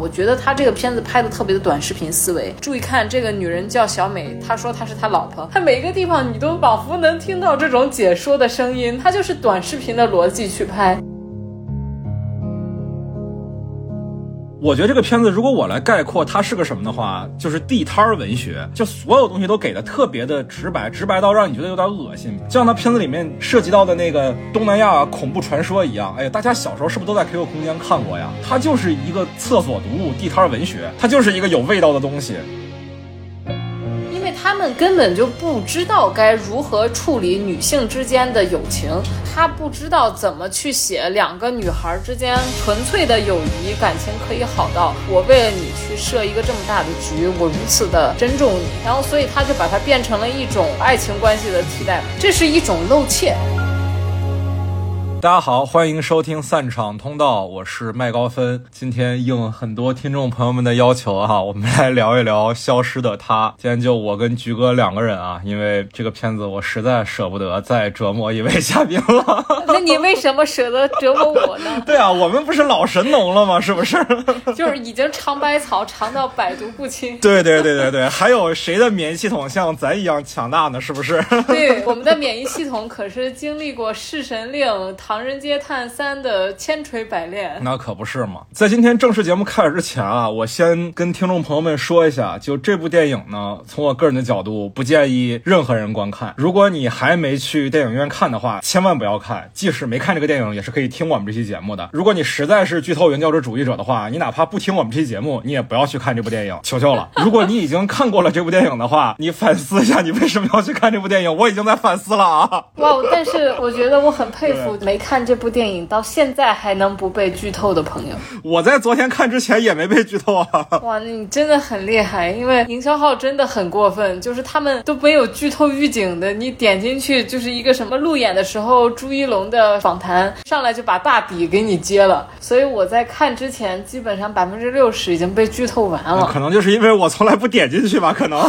我觉得他这个片子拍的特别的短视频思维。注意看，这个女人叫小美，她说她是他老婆，她每一个地方你都仿佛能听到这种解说的声音，她就是短视频的逻辑去拍。我觉得这个片子，如果我来概括它是个什么的话，就是地摊儿文学，就所有东西都给的特别的直白，直白到让你觉得有点恶心。就像它片子里面涉及到的那个东南亚恐怖传说一样，哎呀，大家小时候是不是都在 QQ 空间看过呀？它就是一个厕所读物，地摊儿文学，它就是一个有味道的东西。他们根本就不知道该如何处理女性之间的友情，他不知道怎么去写两个女孩之间纯粹的友谊感情可以好到我为了你去设一个这么大的局，我如此的珍重你，然后所以他就把它变成了一种爱情关系的替代，这是一种露怯。大家好，欢迎收听散场通道，我是麦高芬。今天应很多听众朋友们的要求哈，我们来聊一聊《消失的她》。今天就我跟菊哥两个人啊，因为这个片子我实在舍不得再折磨一位嘉宾了。那你为什么舍得折磨我呢？对啊，我们不是老神农了吗？是不是？就是已经尝百草尝到百毒不侵。对对对对对，还有谁的免疫系统像咱一样强大呢？是不是？对，我们的免疫系统可是经历过《弑神令》。《唐人街探三》的千锤百炼，那可不是嘛！在今天正式节目开始之前啊，我先跟听众朋友们说一下，就这部电影呢，从我个人的角度，不建议任何人观看。如果你还没去电影院看的话，千万不要看。即使没看这个电影，也是可以听我们这期节目的。如果你实在是剧透原教旨主义者的话，你哪怕不听我们这期节目，你也不要去看这部电影，求求了。如果你已经看过了这部电影的话，你反思一下，你为什么要去看这部电影？我已经在反思了啊！哇，但是我觉得我很佩服没看这。部电影到现在还能不被剧透的朋友，我在昨天看之前也没被剧透啊！哇，你真的很厉害，因为营销号真的很过分，就是他们都没有剧透预警的，你点进去就是一个什么路演的时候朱一龙的访谈，上来就把大底给你揭了，所以我在看之前基本上百分之六十已经被剧透完了。可能就是因为我从来不点进去吧，可能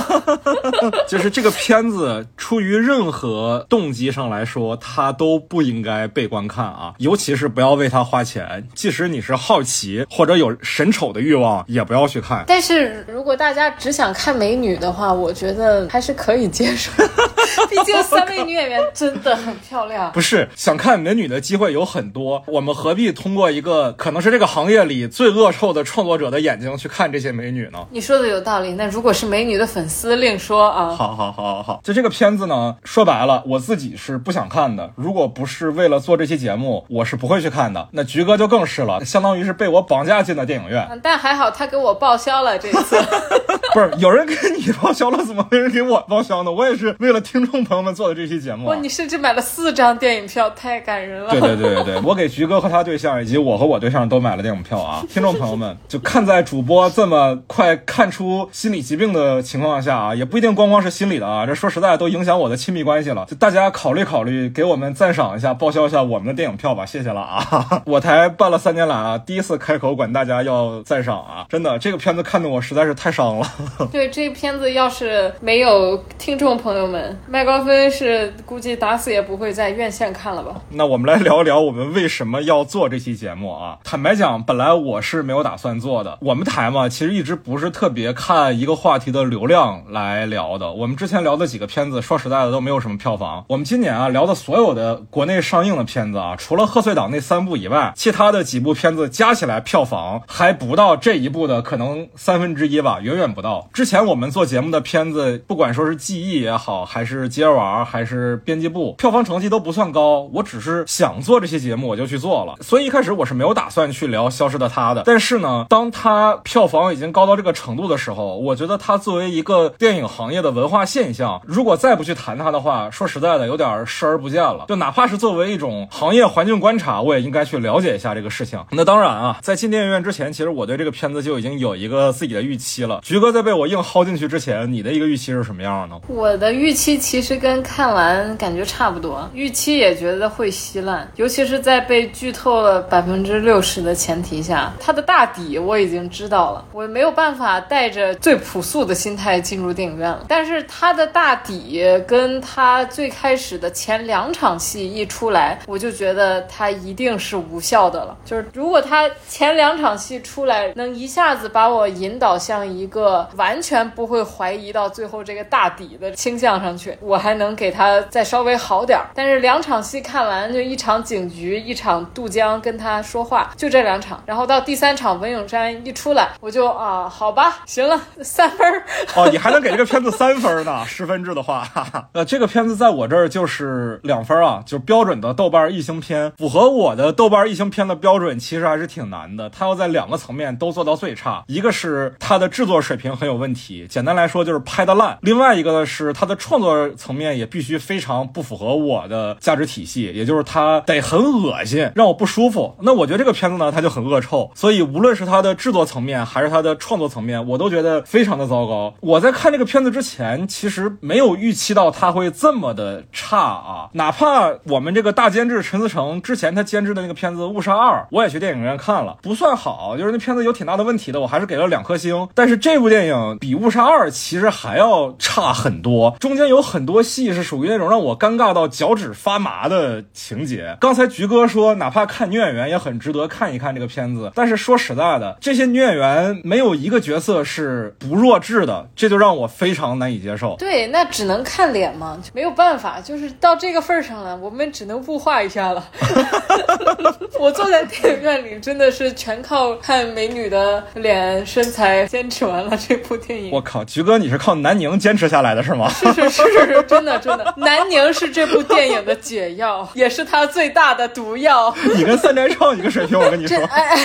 就是这个片子出于任何动机上来说，它都不应该被观看。啊，尤其是不要为他花钱。即使你是好奇或者有审丑的欲望，也不要去看。但是如果大家只想看美女的话，我觉得还是可以接受。毕竟三位女演员真的很漂亮。不是想看美女的机会有很多，我们何必通过一个可能是这个行业里最恶臭的创作者的眼睛去看这些美女呢？你说的有道理。那如果是美女的粉丝另说啊。好好好好好，就这个片子呢，说白了，我自己是不想看的。如果不是为了做这期节目。我是不会去看的，那菊哥就更是了，相当于是被我绑架进的电影院。但还好他给我报销了这次，不是有人给你报销了，怎么没人给我报销呢？我也是为了听众朋友们做的这期节目。哇，你甚至买了四张电影票，太感人了。对对对对对，我给菊哥和他对象，以及我和我对象都买了电影票啊。听众朋友们，就看在主播这么快看出心理疾病的情况下啊，也不一定光光是心理的啊，这说实在都影响我的亲密关系了。就大家考虑考虑，给我们赞赏一下，报销一下我们的电影。票吧，谢谢了啊！我台办了三年来啊，第一次开口管大家要赞赏啊，真的，这个片子看得我实在是太伤了。对，这片子要是没有听众朋友们，麦高芬是估计打死也不会在院线看了吧？那我们来聊一聊我们为什么要做这期节目啊？坦白讲，本来我是没有打算做的。我们台嘛，其实一直不是特别看一个话题的流量来聊的。我们之前聊的几个片子，说实在的都没有什么票房。我们今年啊聊的所有的国内上映的片子子啊。除了贺岁档那三部以外，其他的几部片子加起来票房还不到这一部的可能三分之一吧，远远不到。之前我们做节目的片子，不管说是记忆也好，还是接玩，还是编辑部，票房成绩都不算高。我只是想做这些节目，我就去做了。所以一开始我是没有打算去聊《消失的她》的。但是呢，当它票房已经高到这个程度的时候，我觉得它作为一个电影行业的文化现象，如果再不去谈它的话，说实在的，有点视而不见了。就哪怕是作为一种行业。环境观察，我也应该去了解一下这个事情。那当然啊，在进电影院之前，其实我对这个片子就已经有一个自己的预期了。菊哥在被我硬薅进去之前，你的一个预期是什么样的呢？我的预期其实跟看完感觉差不多，预期也觉得会稀烂，尤其是在被剧透了百分之六十的前提下，它的大底我已经知道了，我没有办法带着最朴素的心态进入电影院了。但是它的大底跟它最开始的前两场戏一出来，我就。就觉得它一定是无效的了。就是如果他前两场戏出来能一下子把我引导向一个完全不会怀疑到最后这个大底的倾向上去，我还能给他再稍微好点儿。但是两场戏看完，就一场警局，一场渡江跟他说话，就这两场。然后到第三场文咏珊一出来，我就啊，好吧，行了，三分儿。哦，你还能给这个片子三分呢？十分制的话，哈哈。呃，这个片子在我这儿就是两分啊，就是标准的豆瓣异星片。符合我的豆瓣异星片的标准，其实还是挺难的。它要在两个层面都做到最差，一个是它的制作水平很有问题，简单来说就是拍的烂；另外一个呢是它的创作层面也必须非常不符合我的价值体系，也就是它得很恶心，让我不舒服。那我觉得这个片子呢，它就很恶臭。所以无论是它的制作层面还是它的创作层面，我都觉得非常的糟糕。我在看这个片子之前，其实没有预期到它会这么的差啊！哪怕我们这个大监制陈思诚之前他监制的那个片子《误杀二》，我也去电影院看了，不算好，就是那片子有挺大的问题的，我还是给了两颗星。但是这部电影比《误杀二》其实还要差很多，中间有很多戏是属于那种让我尴尬到脚趾发麻的情节。刚才菊哥说，哪怕看女演员也很值得看一看这个片子，但是说实在的，这些女演员没有一个角色是不弱智的，这就让我非常难以接受。对，那只能看脸嘛，没有办法，就是到这个份儿上了，我们只能物化一下了。我坐在电影院里，真的是全靠看美女的脸、身材坚持完了这部电影。我靠，菊哥，你是靠南宁坚持下来的是吗？是是是是是，真的真的，南宁是这部电影的解药，也是它最大的毒药。你跟三宅唱一个水平，我跟你说。哎，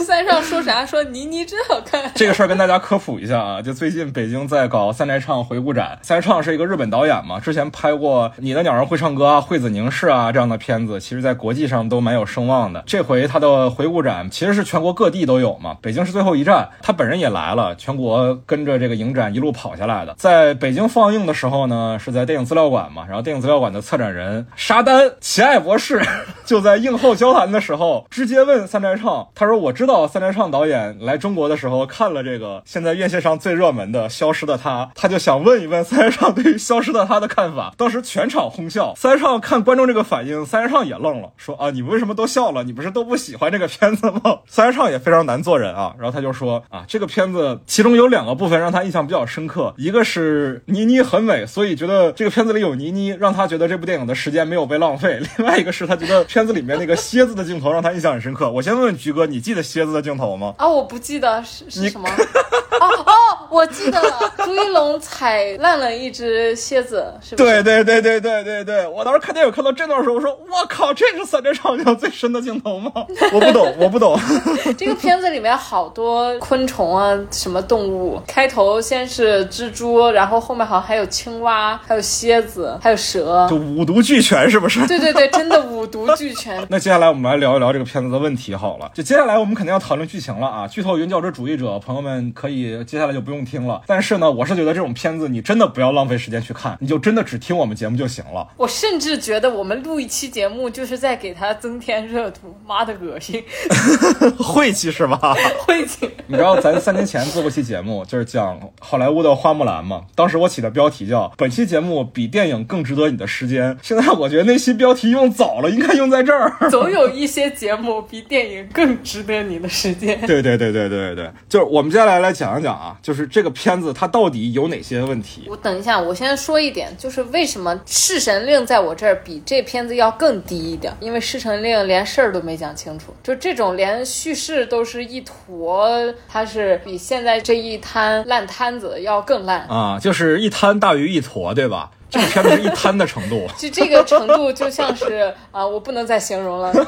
三上说啥？说倪妮真好看。这个事儿跟大家科普一下啊，就最近北京在搞三宅唱回顾展。三宅唱是一个日本导演嘛，之前拍过《你的鸟儿会唱歌》啊、《惠子凝视》啊这样的片子，其实在国际上都蛮有声望的。这回他的回顾展其实是全国各地都有嘛，北京是最后一站，他本人也来了，全国跟着这个影展一路跑下来的。在北京放映的时候呢，是在电影资料馆嘛，然后电影资料馆的策展人沙丹齐爱博士就在映后交谈的时候，直接问三宅唱，他说：“我知道三宅唱导演来中国的时候看了这个现在院线上最热门的《消失的他》，他就想问一问三宅唱对于《消失的他》的看法。”当时全场哄笑，三宅唱看观众这个反应，三宅唱也愣了，说：“啊，你们为什么都笑了？你不是都不喜欢这个片子吗？” 三宅唱也非常难做人啊，然后他就说：“啊，这个片子其中有两个部分让他印象比较深刻，一个是倪妮很美，所以觉得这个片子里有倪妮，让他觉得这部电影的时间没有被浪费；另外一个是他觉得片子里面那个蝎子的镜头让他印象很深刻。”我先问问菊哥，你记得蝎子的镜头吗？啊，我不记得是是什么。哦哦，我记得了，朱一龙踩烂了一只蝎子，是吧？对对对对对对对，我当时看电影看到这段时候，我说我靠，这是三宅唱印象最深的镜头吗？我不懂，我不懂。这个片子里面好多昆虫啊，什么动物，开头先是蜘蛛，然后后面好像还有青蛙，还有蝎子，还有蛇，就五毒俱全，是不是？对对对，真的五毒俱全。那接下来我们来聊一聊这个片子的问题好了。就接下来我们肯定要讨论剧情了啊，剧透原教旨主义者朋友们可以接下来就不用听了。但是呢，我是觉得这种片子你真的不要浪费时间去看，你就真的只听我们节目就行了。我甚至觉得我们录一期节目就是在给他增添热度，妈的恶心，晦气是吧？晦气。你知道咱三年前做过期节目，就是讲好莱坞的花木兰嘛？当时我起的标题叫“本期节目比电影更值得你的时间”。现在我觉得那期标题用早了，应该用在这儿。总有一些节目比电影更值得你的时间。对对对对对对，就是我们接下来来讲一讲啊，就是这个片子它到底有哪些问题？我等一下，我先说一点，就是为什么《弑神令》在我这儿比这片子要更低一点？因为《弑神令》连事儿都没讲清楚，就这种连叙事都是一坨，它是比现在这一摊烂摊子要更烂啊，就是一滩大于一坨，对吧？这个片子是一滩的程度，就这个程度就像是啊，我不能再形容了。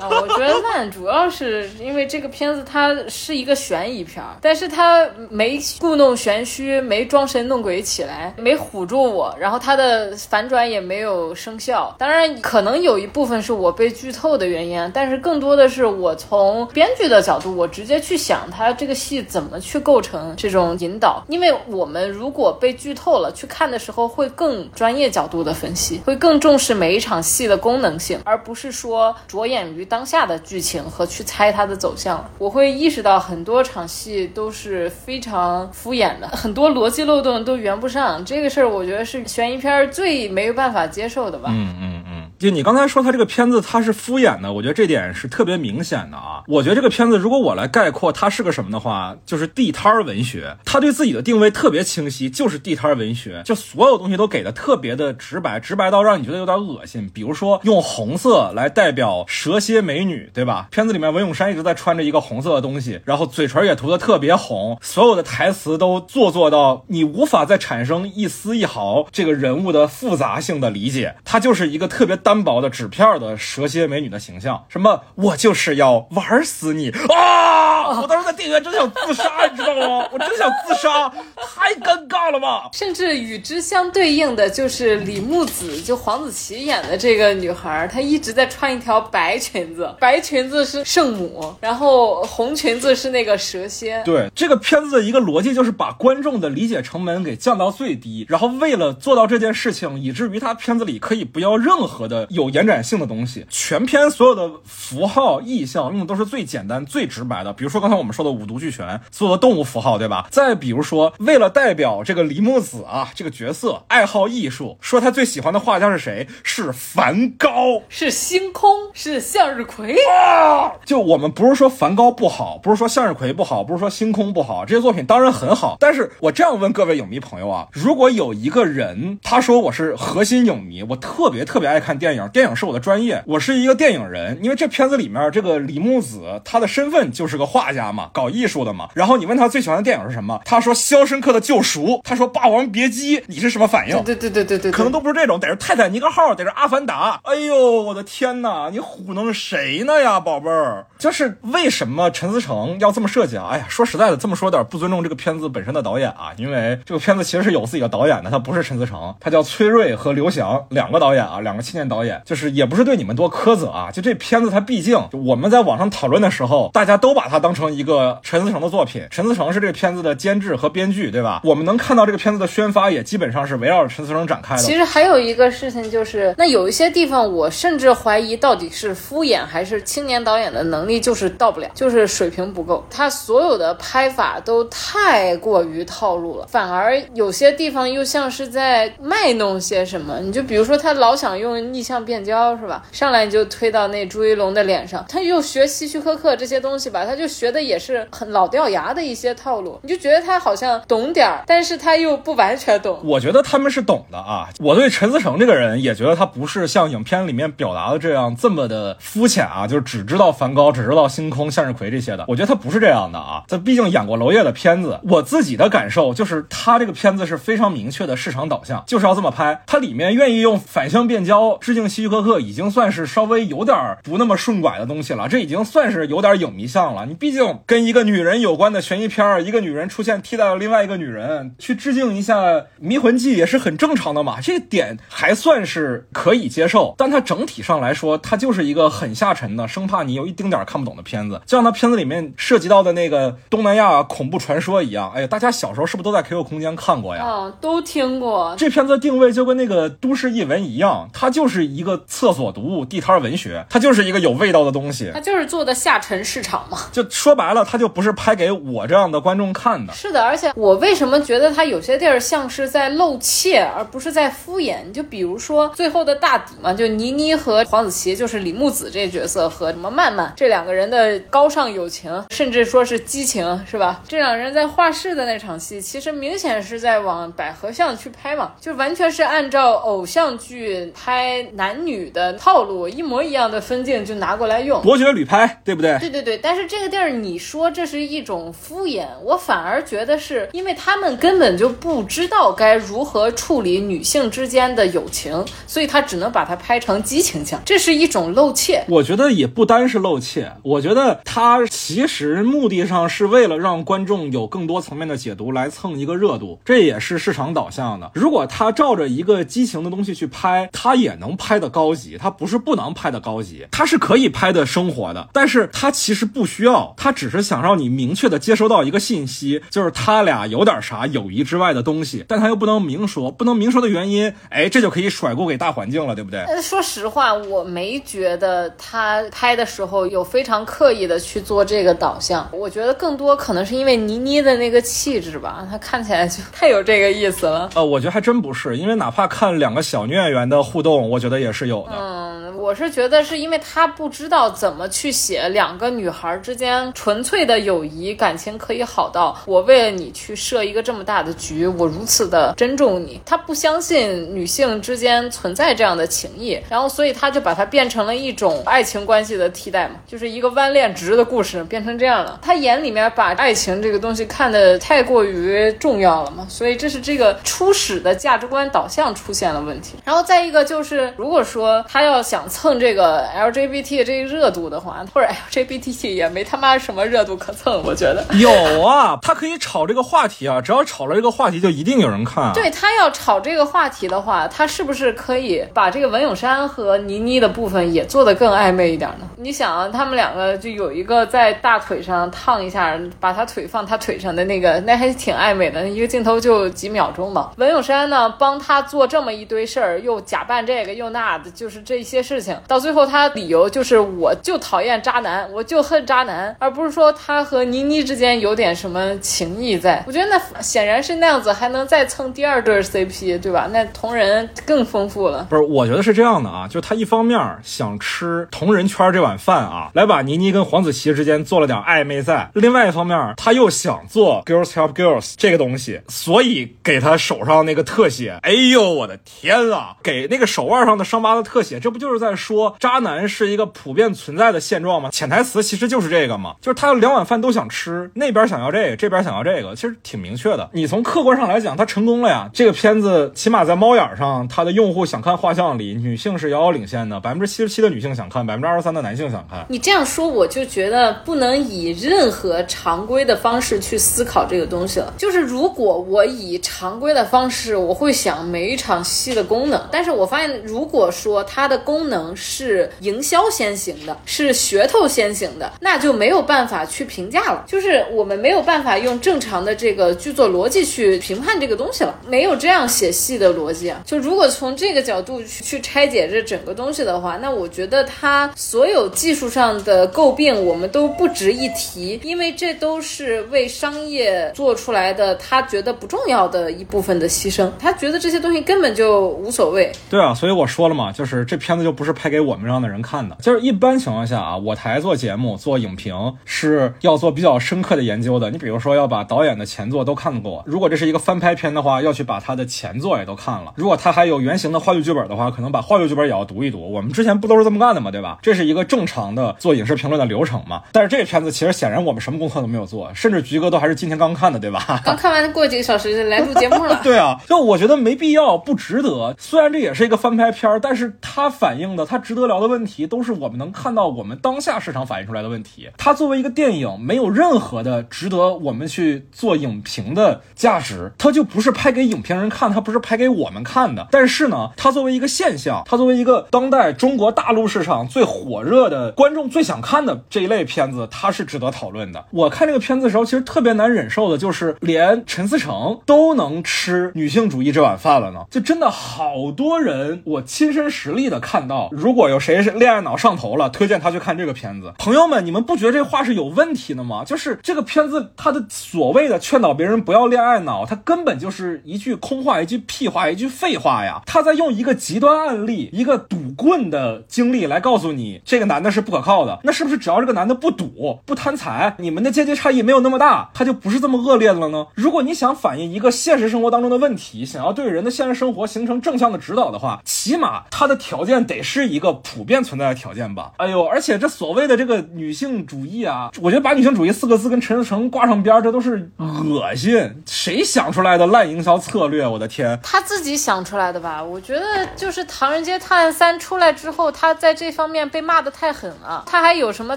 啊，我觉得烂主要是因为这个片子它是一个悬疑片，但是它没故弄玄虚，没装神弄鬼起来，没唬住我，然后它的反转也没有生效。当然，可能有一部分是我被剧透的原因，但是更多的是我从编剧的角度，我直接去想它这个戏怎么去构成这种引导，因为我们如果被剧透了，去看的时候会更专业角度的分析，会更重视每一场戏的功能性，而不是说着眼于当下的剧情。和去猜它的走向。我会意识到很多场戏都是非常敷衍的，很多逻辑漏洞都圆不上。这个事儿，我觉得是悬疑片最没有办法接受的吧。嗯嗯。就你刚才说他这个片子他是敷衍的，我觉得这点是特别明显的啊。我觉得这个片子如果我来概括它是个什么的话，就是地摊儿文学。他对自己的定位特别清晰，就是地摊儿文学，就所有东西都给的特别的直白，直白到让你觉得有点恶心。比如说用红色来代表蛇蝎美女，对吧？片子里面文咏珊一直在穿着一个红色的东西，然后嘴唇也涂的特别红，所有的台词都做作到你无法再产生一丝一毫这个人物的复杂性的理解。他就是一个特别。单薄的纸片的蛇蝎美女的形象，什么我就是要玩死你啊！我当时在电影院真想自杀，你知道吗？我真想自杀，太尴尬了吧！甚至与之相对应的就是李木子，就黄子琪演的这个女孩，她一直在穿一条白裙子，白裙子是圣母，然后红裙子是那个蛇蝎。对这个片子的一个逻辑就是把观众的理解成本给降到最低，然后为了做到这件事情，以至于他片子里可以不要任何的。有延展性的东西，全篇所有的符号意象用的都是最简单、最直白的。比如说刚才我们说的五毒俱全，所有的动物符号，对吧？再比如说，为了代表这个李木子啊这个角色，爱好艺术，说他最喜欢的画家是谁？是梵高，是星空，是向日葵啊！就我们不是说梵高不好，不是说向日葵不好，不是说星空不好，这些作品当然很好。但是我这样问各位影迷朋友啊，如果有一个人他说我是核心影迷，我特别特别爱看电影。电影是我的专业，我是一个电影人。因为这片子里面这个李木子，他的身份就是个画家嘛，搞艺术的嘛。然后你问他最喜欢的电影是什么，他说《肖申克的救赎》，他说《霸王别姬》，你是什么反应？对对对对对，可能都不是这种，得是《泰坦尼克号》，得是《阿凡达》。哎呦，我的天哪，你糊弄谁呢呀，宝贝儿？就是为什么陈思诚要这么设计啊？哎呀，说实在的，这么说有点不尊重这个片子本身的导演啊，因为这个片子其实是有自己的导演的，他不是陈思诚，他叫崔瑞和刘翔两个导演啊，两个青年导导演，就是也不是对你们多苛责啊，就这片子它毕竟我们在网上讨论的时候，大家都把它当成一个陈思诚的作品，陈思诚是这片子的监制和编剧，对吧？我们能看到这个片子的宣发也基本上是围绕着陈思诚展开的。其实还有一个事情就是，那有一些地方我甚至怀疑到底是敷衍还是青年导演的能力就是到不了，就是水平不够，他所有的拍法都太过于套路了，反而有些地方又像是在卖弄些什么。你就比如说他老想用逆向变焦，是吧？上来你就推到那朱一龙的脸上，他又学希区柯克这些东西吧，他就学的也是很老掉牙的一些套路，你就觉得他好像懂点儿，但是他又不完全懂。我觉得他们是懂的啊，我对陈思诚这个人也觉得他不是像影片里面表达的这样这么的肤浅啊，就是只知道梵高，只知道星空、向日葵这些的。我觉得他不是这样的啊，他毕竟演过娄烨的片子。我自己的感受就是，他这个片子是非常明确的市场导向，就是要这么拍。他里面愿意用反向变焦致敬希区柯克，已经。算是稍微有点不那么顺拐的东西了，这已经算是有点影迷像了。你毕竟跟一个女人有关的悬疑片儿，一个女人出现替代了另外一个女人，去致敬一下《迷魂记》也是很正常的嘛。这点还算是可以接受，但它整体上来说，它就是一个很下沉的，生怕你有一丁点看不懂的片子。就像它片子里面涉及到的那个东南亚恐怖传说一样，哎呀，大家小时候是不是都在 QQ 空间看过呀？啊，都听过。这片子的定位就跟那个都市异闻一样，它就是一个厕所。读物地摊文学，它就是一个有味道的东西，它就是做的下沉市场嘛。就说白了，它就不是拍给我这样的观众看的。是的，而且我为什么觉得它有些地儿像是在露怯，而不是在敷衍？就比如说最后的大底嘛，就倪妮和黄子琪，就是李木子这角色和什么曼曼这两个人的高尚友情，甚至说是激情，是吧？这两人在画室的那场戏，其实明显是在往百合巷去拍嘛，就完全是按照偶像剧拍男女的。套路一模一样的分镜就拿过来用，伯爵旅拍，对不对？对对对，但是这个地儿你说这是一种敷衍，我反而觉得是因为他们根本就不知道该如何处理女性之间的友情，所以他只能把它拍成激情向，这是一种露怯。我觉得也不单是露怯，我觉得他其实目的上是为了让观众有更多层面的解读来蹭一个热度，这也是市场导向的。如果他照着一个激情的东西去拍，他也能拍的高级，它不是不能拍的高级，它是可以拍的生活的，但是它其实不需要，它只是想让你明确的接收到一个信息，就是他俩有点啥友谊之外的东西，但他又不能明说，不能明说的原因，哎，这就可以甩锅给大环境了，对不对？说实话，我没觉得他拍的时候有非常刻意的去做这个导向，我觉得更多可能是因为倪妮的那个气质吧，她看起来就太有这个意思了。呃，我觉得还真不是，因为哪怕看两个小女演员的互动，我觉得也是有的。嗯，我是觉得是因为他不知道怎么去写两个女孩之间纯粹的友谊感情可以好到我为了你去设一个这么大的局，我如此的珍重你。他不相信女性之间存在这样的情谊，然后所以他就把它变成了一种爱情关系的替代嘛，就是一个弯恋直的故事变成这样了。他眼里面把爱情这个东西看得太过于重要了嘛，所以这是这个初始的价值观导向出现了问题。然后再一个就是，如果说他要想蹭这个 LGBT 这个热度的话，或者 LGBT 也没他妈什么热度可蹭，我觉得有啊，他可以炒这个话题啊，只要炒了这个话题，就一定有人看。对他要炒这个话题的话，他是不是可以把这个文咏珊和倪妮的部分也做得更暧昧一点呢？你想啊，他们两个就有一个在大腿上烫一下，把他腿放他腿上的那个，那还挺暧昧的，一个镜头就几秒钟嘛。文咏珊呢，帮他做这么一堆事儿，又假扮这个又那的，就是这些事情，到最后他理由就是我就讨厌渣男，我就恨渣男，而不是说他和倪妮之间有点什么情谊在。我觉得那显然是那样子，还能再蹭第二对 CP，对吧？那同人更丰富了。不是，我觉得是这样的啊，就他一方面想吃同人圈这碗饭啊，来把倪妮跟黄子琪之间做了点暧昧在；另外一方面，他又想做 Girls Help Girls 这个东西，所以给他手上那个特写。哎呦，我的天啊！给那个手腕上的伤疤的特写，这不就是在说渣男是一个普遍存在的现状吗？潜台词其实就是这个嘛，就是他两碗饭都想吃，那边想要这个，这边想要这个，其实挺明确的。你从客观上来讲，他成功了呀。这个片子起码在猫眼上，它的用户想看画像里，女性是遥遥领先的，百分之七十七的女性想看，百分之二十三的男性想看。你这样说，我就觉得不能以任何常规的方式去思考这个东西了。就是如果我以常规的方式，我会想每一场戏的功能，但是我发现，如如果说它的功能是营销先行的，是噱头先行的，那就没有办法去评价了。就是我们没有办法用正常的这个剧作逻辑去评判这个东西了，没有这样写戏的逻辑啊。就如果从这个角度去去拆解这整个东西的话，那我觉得它所有技术上的诟病我们都不值一提，因为这都是为商业做出来的，他觉得不重要的一部分的牺牲，他觉得这些东西根本就无所谓。对啊，所以我说了嘛，就是这片子就不是拍给我们这样的人看的。就是一般情况下啊，我台做节目做影评是要做比较深刻的研究的。你比如说要把导演的前作都看过，如果这是一个翻拍片的话，要去把他的前作也都看了。如果他还有原型的话剧剧本的话，可能把话剧剧本也要读一读。我们之前不都是这么干的嘛，对吧？这是一个正常的做影视评论的流程嘛。但是这个片子其实显然我们什么功课都没有做，甚至菊哥都还是今天刚看的，对吧？刚看完过几个小时就来录节目了。对啊，就我觉得没必要，不值得。虽然这也是一个翻拍片儿，但是它反映的、它值得聊的问题，都是我们能看到我们当下市场反映出来的问题。它作为一个电影，没有任何的值得我们去做影评的价值，它就不是拍给影评人看，它不是拍给我们看的。但是呢，它作为一个现象，它作为一个当代中国大陆市场最火热的、观众最想看的这一类片子，它是值得讨论的。我看这个片子的时候，其实特别难忍受的就是，连陈思诚都能吃女性主义这碗饭了呢，就真的好多人，我亲身实力的看到，如果有谁是恋爱脑上头了，推荐他去看这个片子。朋友们，你们不觉得这话是有问题的吗？就是这个片子，它的所谓的劝导别人不要恋爱脑，它根本就是一句空话，一句屁话，一句废话呀！他在用一个极端案例，一个赌棍的经历来告诉你，这个男的是不可靠的。那是不是只要这个男的不赌、不贪财，你们的阶级差异没有那么大，他就不是这么恶劣的了呢？如果你想反映一个现实生活当中的问题，想要对人的现实生活形成正向的指导的话，起码他的条件得是。一个普遍存在的条件吧。哎呦，而且这所谓的这个女性主义啊，我觉得把女性主义四个字跟陈思诚挂上边儿，这都是恶心。谁想出来的烂营销策略？我的天！他自己想出来的吧？我觉得就是《唐人街探案三》出来之后，他在这方面被骂的太狠了。他还有什么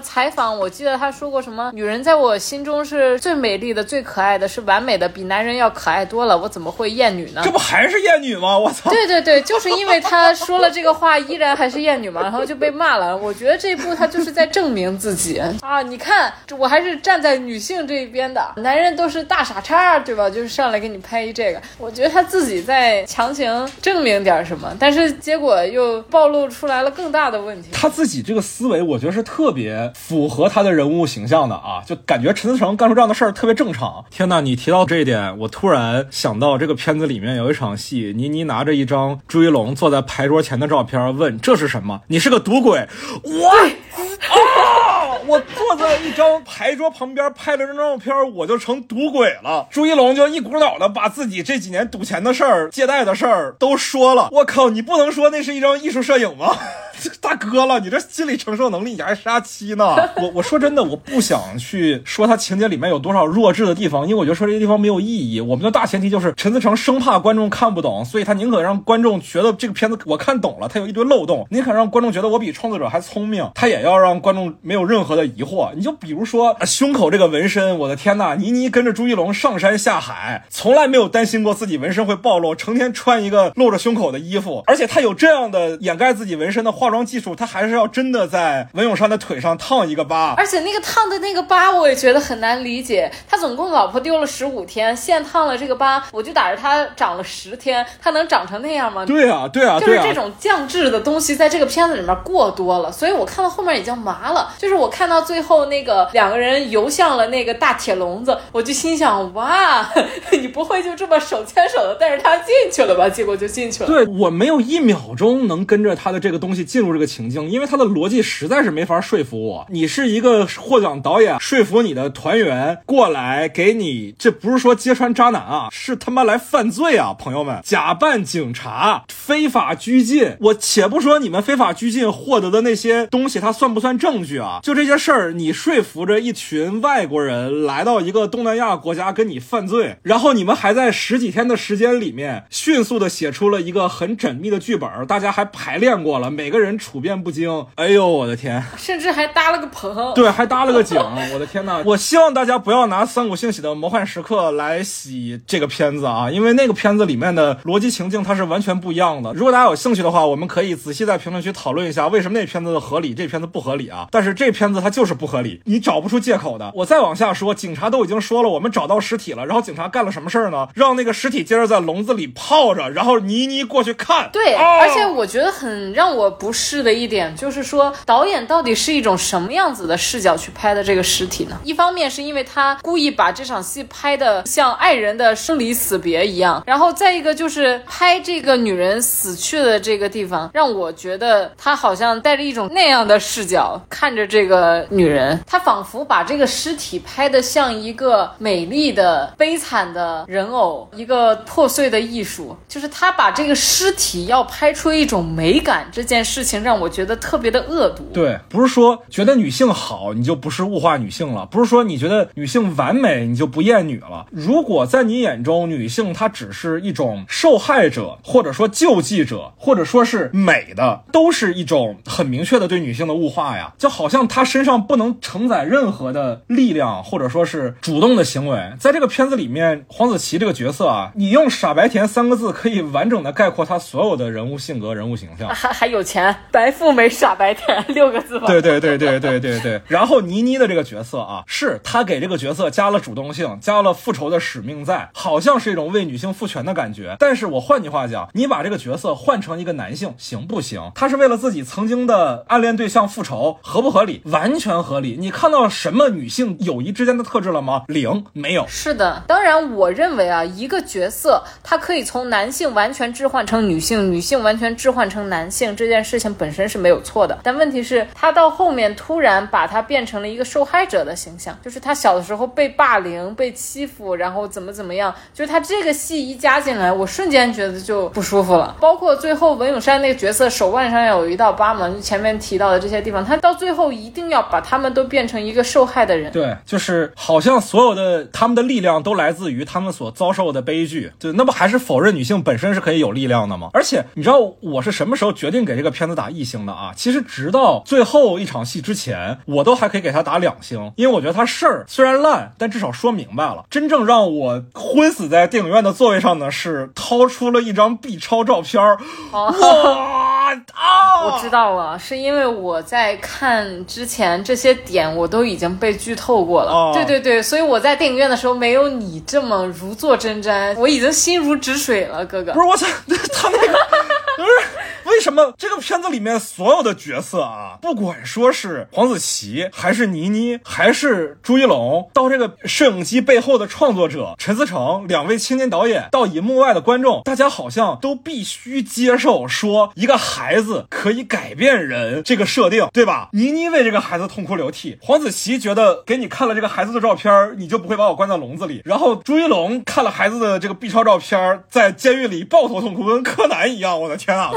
采访？我记得他说过什么：“女人在我心中是最美丽的、最可爱的，是完美的，比男人要可爱多了。我怎么会厌女呢？”这不还是厌女吗？我操！对对对，就是因为他说了这个话，依然还是艳女嘛，然后就被骂了。我觉得这一部他就是在证明自己 啊！你看，我还是站在女性这一边的，男人都是大傻叉，对吧？就是上来给你拍一这个，我觉得他自己在强行证明点什么，但是结果又暴露出来了更大的问题。他自己这个思维，我觉得是特别符合他的人物形象的啊，就感觉陈思诚干出这样的事儿特别正常。天呐，你提到这一点，我突然想到这个片子里面有一场戏，倪妮拿着一张朱一龙坐在牌桌前的照片，问这是什么？你是个赌鬼？我啊！我坐在一张牌桌旁边拍了张照片，我就成赌鬼了。朱一龙就一股脑的把自己这几年赌钱的事儿、借贷的事儿都说了。我靠，你不能说那是一张艺术摄影吗？大哥了，你这心理承受能力，你还杀妻呢？我我说真的，我不想去说他情节里面有多少弱智的地方，因为我觉得说这些地方没有意义。我们的大前提就是陈思诚生怕观众看不懂，所以他宁可让观众觉得这个片子我看懂了，他有一堆漏洞，宁可让观众觉得我比创作者还聪明，他也要让观众没有任何的疑惑。你就比如说 胸口这个纹身，我的天呐，倪妮跟着朱一龙上山下海，从来没有担心过自己纹身会暴露，成天穿一个露着胸口的衣服，而且他有这样的掩盖自己纹身的化妆技术，他还是要真的在文咏珊的腿上烫一个疤，而且那个烫的那个疤，我也觉得很难理解。他总共老婆丢了十五天，现烫了这个疤，我就打着他长了十天，他能长成那样吗？对啊，对啊，就是这种降智的东西在这个片子里面过多了，所以我看到后面已经麻了。就是我看到最后那个两个人游向了那个大铁笼子，我就心想，哇，你不会就这么手牵手的带着他进去了吧？结果就进去了。对我没有一秒钟能跟着他的这个东西进入这个情境，因为他的逻辑实在是没法说服我。你是一个获奖导演，说服你的团员过来给你，这不是说揭穿渣男啊，是他妈来犯罪啊，朋友们，假扮警察，非法拘禁。我且不说你们非法拘禁获得的那些东西，它算不算证据啊？就这些事儿，你说服着一群外国人来到一个东南亚国家跟你犯罪，然后你们还在十几天的时间里面迅速的写出了一个很缜密的剧本，大家还排练过了，每个人处变不惊。哎呦，我的天！甚至还搭了个棚，对，还搭了个景。我的天呐！我希望大家不要拿三谷幸喜的《魔幻时刻》来洗这个片子啊，因为那个片子里面的逻辑情境它是完全不一样的。如果大家有兴趣的话，我们可以仔细在评论区讨论一下为什么那片子的合理，这片子不合理啊。但是这片子它就是不合理，你找不出借口的。我再往下说，警察都已经说了，我们找到尸体了，然后警察干了什么事儿呢？让那个尸体接着在笼子里泡着，然后倪妮过去看。对，而且我觉得很让我不是的一点就是说，导演到底是一种什么样子的视角去拍的这个尸体呢？一方面是因为他故意把这场戏拍的像爱人的生离死别一样，然后再一个就是拍这个女人死去的这个地方，让我觉得他好像带着一种那样的视角看着这个女人，他仿佛把这个尸体拍的像一个美丽的悲惨的人偶，一个破碎的艺术，就是他把这个尸体要拍出一种美感，这件事情让我觉得特别的恶毒。对，不是说觉得女性好你就不是物化女性了，不是说你觉得女性完美你就不厌女了。如果在你眼中女性她只是一种受害者，或者说救济者，或者说是美的，都是一种很明确的对女性的物化呀。就好像她身上不能承载任何的力量，或者说是主动的行为。在这个片子里面，黄子琪这个角色啊，你用傻白甜三个字可以完整的概括她所有的人物性格、人物形象。还还有钱，白富美傻白甜六个字吧。对对对对对对对。然后倪妮的这个角色啊，是她给这个角色加了主动性，加了复仇的使命在，好像是一种为女性赋权的感觉。但是我换句话讲，你把这个角色换成一个男性行不行？他是为了自己曾经的暗恋对象复仇，合不合理？完全合理。你看到什么女性友谊之间的特质了吗？零，没有。是的，当然，我认为啊，一个角色他可以从男性完全置换成女性，女性完全置换成男性，这件事本身是没有错的。但问题是，他到后面突然把他变成了一个受害者的形象，就是他小的时候被霸凌、被欺负，然后怎么怎么样，就是他这个戏一加进来，我瞬间觉得就不舒服了。包括最后文咏珊那个角色手腕上有一道疤嘛，就前面提到的这些地方，他到最后一定要把他们都变成一个受害的人。对，就是好像所有的他们的力量都来自于他们所遭受的悲剧。对，那不还是否认女性本身是可以有力量的吗？而且你知道我是什么时候决定给这个片子打一星的啊？其实直到最后一场戏之前，我都还可以给他打两星，因为我觉得他事儿虽然烂，但至少说明白了。真正让我昏死在电影院的座位上呢，是掏出了一张 B 超照片儿，哇啊！我知道了，是因为我在看之前这些点我都已经被剧透过了。哦对对对，所以我在电影院的时候没有你这么如坐针毡，我已经心如止水了，哥哥不。是我操，他那个不是 为什么这个片子里面所有的角色啊，不管说是黄子琪，还是倪妮，还是朱一龙，到这个摄影机背后的创作者陈思诚，两位青年导演，到银幕外的观众，大家好像都必须接受说一个孩子可以改变人这个设定，对吧？倪妮为这个孩子痛哭流涕，黄子琪觉得给你看了这个孩子的照片，你就不会把我关在笼子里，然后朱一龙看了孩子的这个 B 超照片，在监狱里抱头痛哭，跟柯南一样，我的天啊！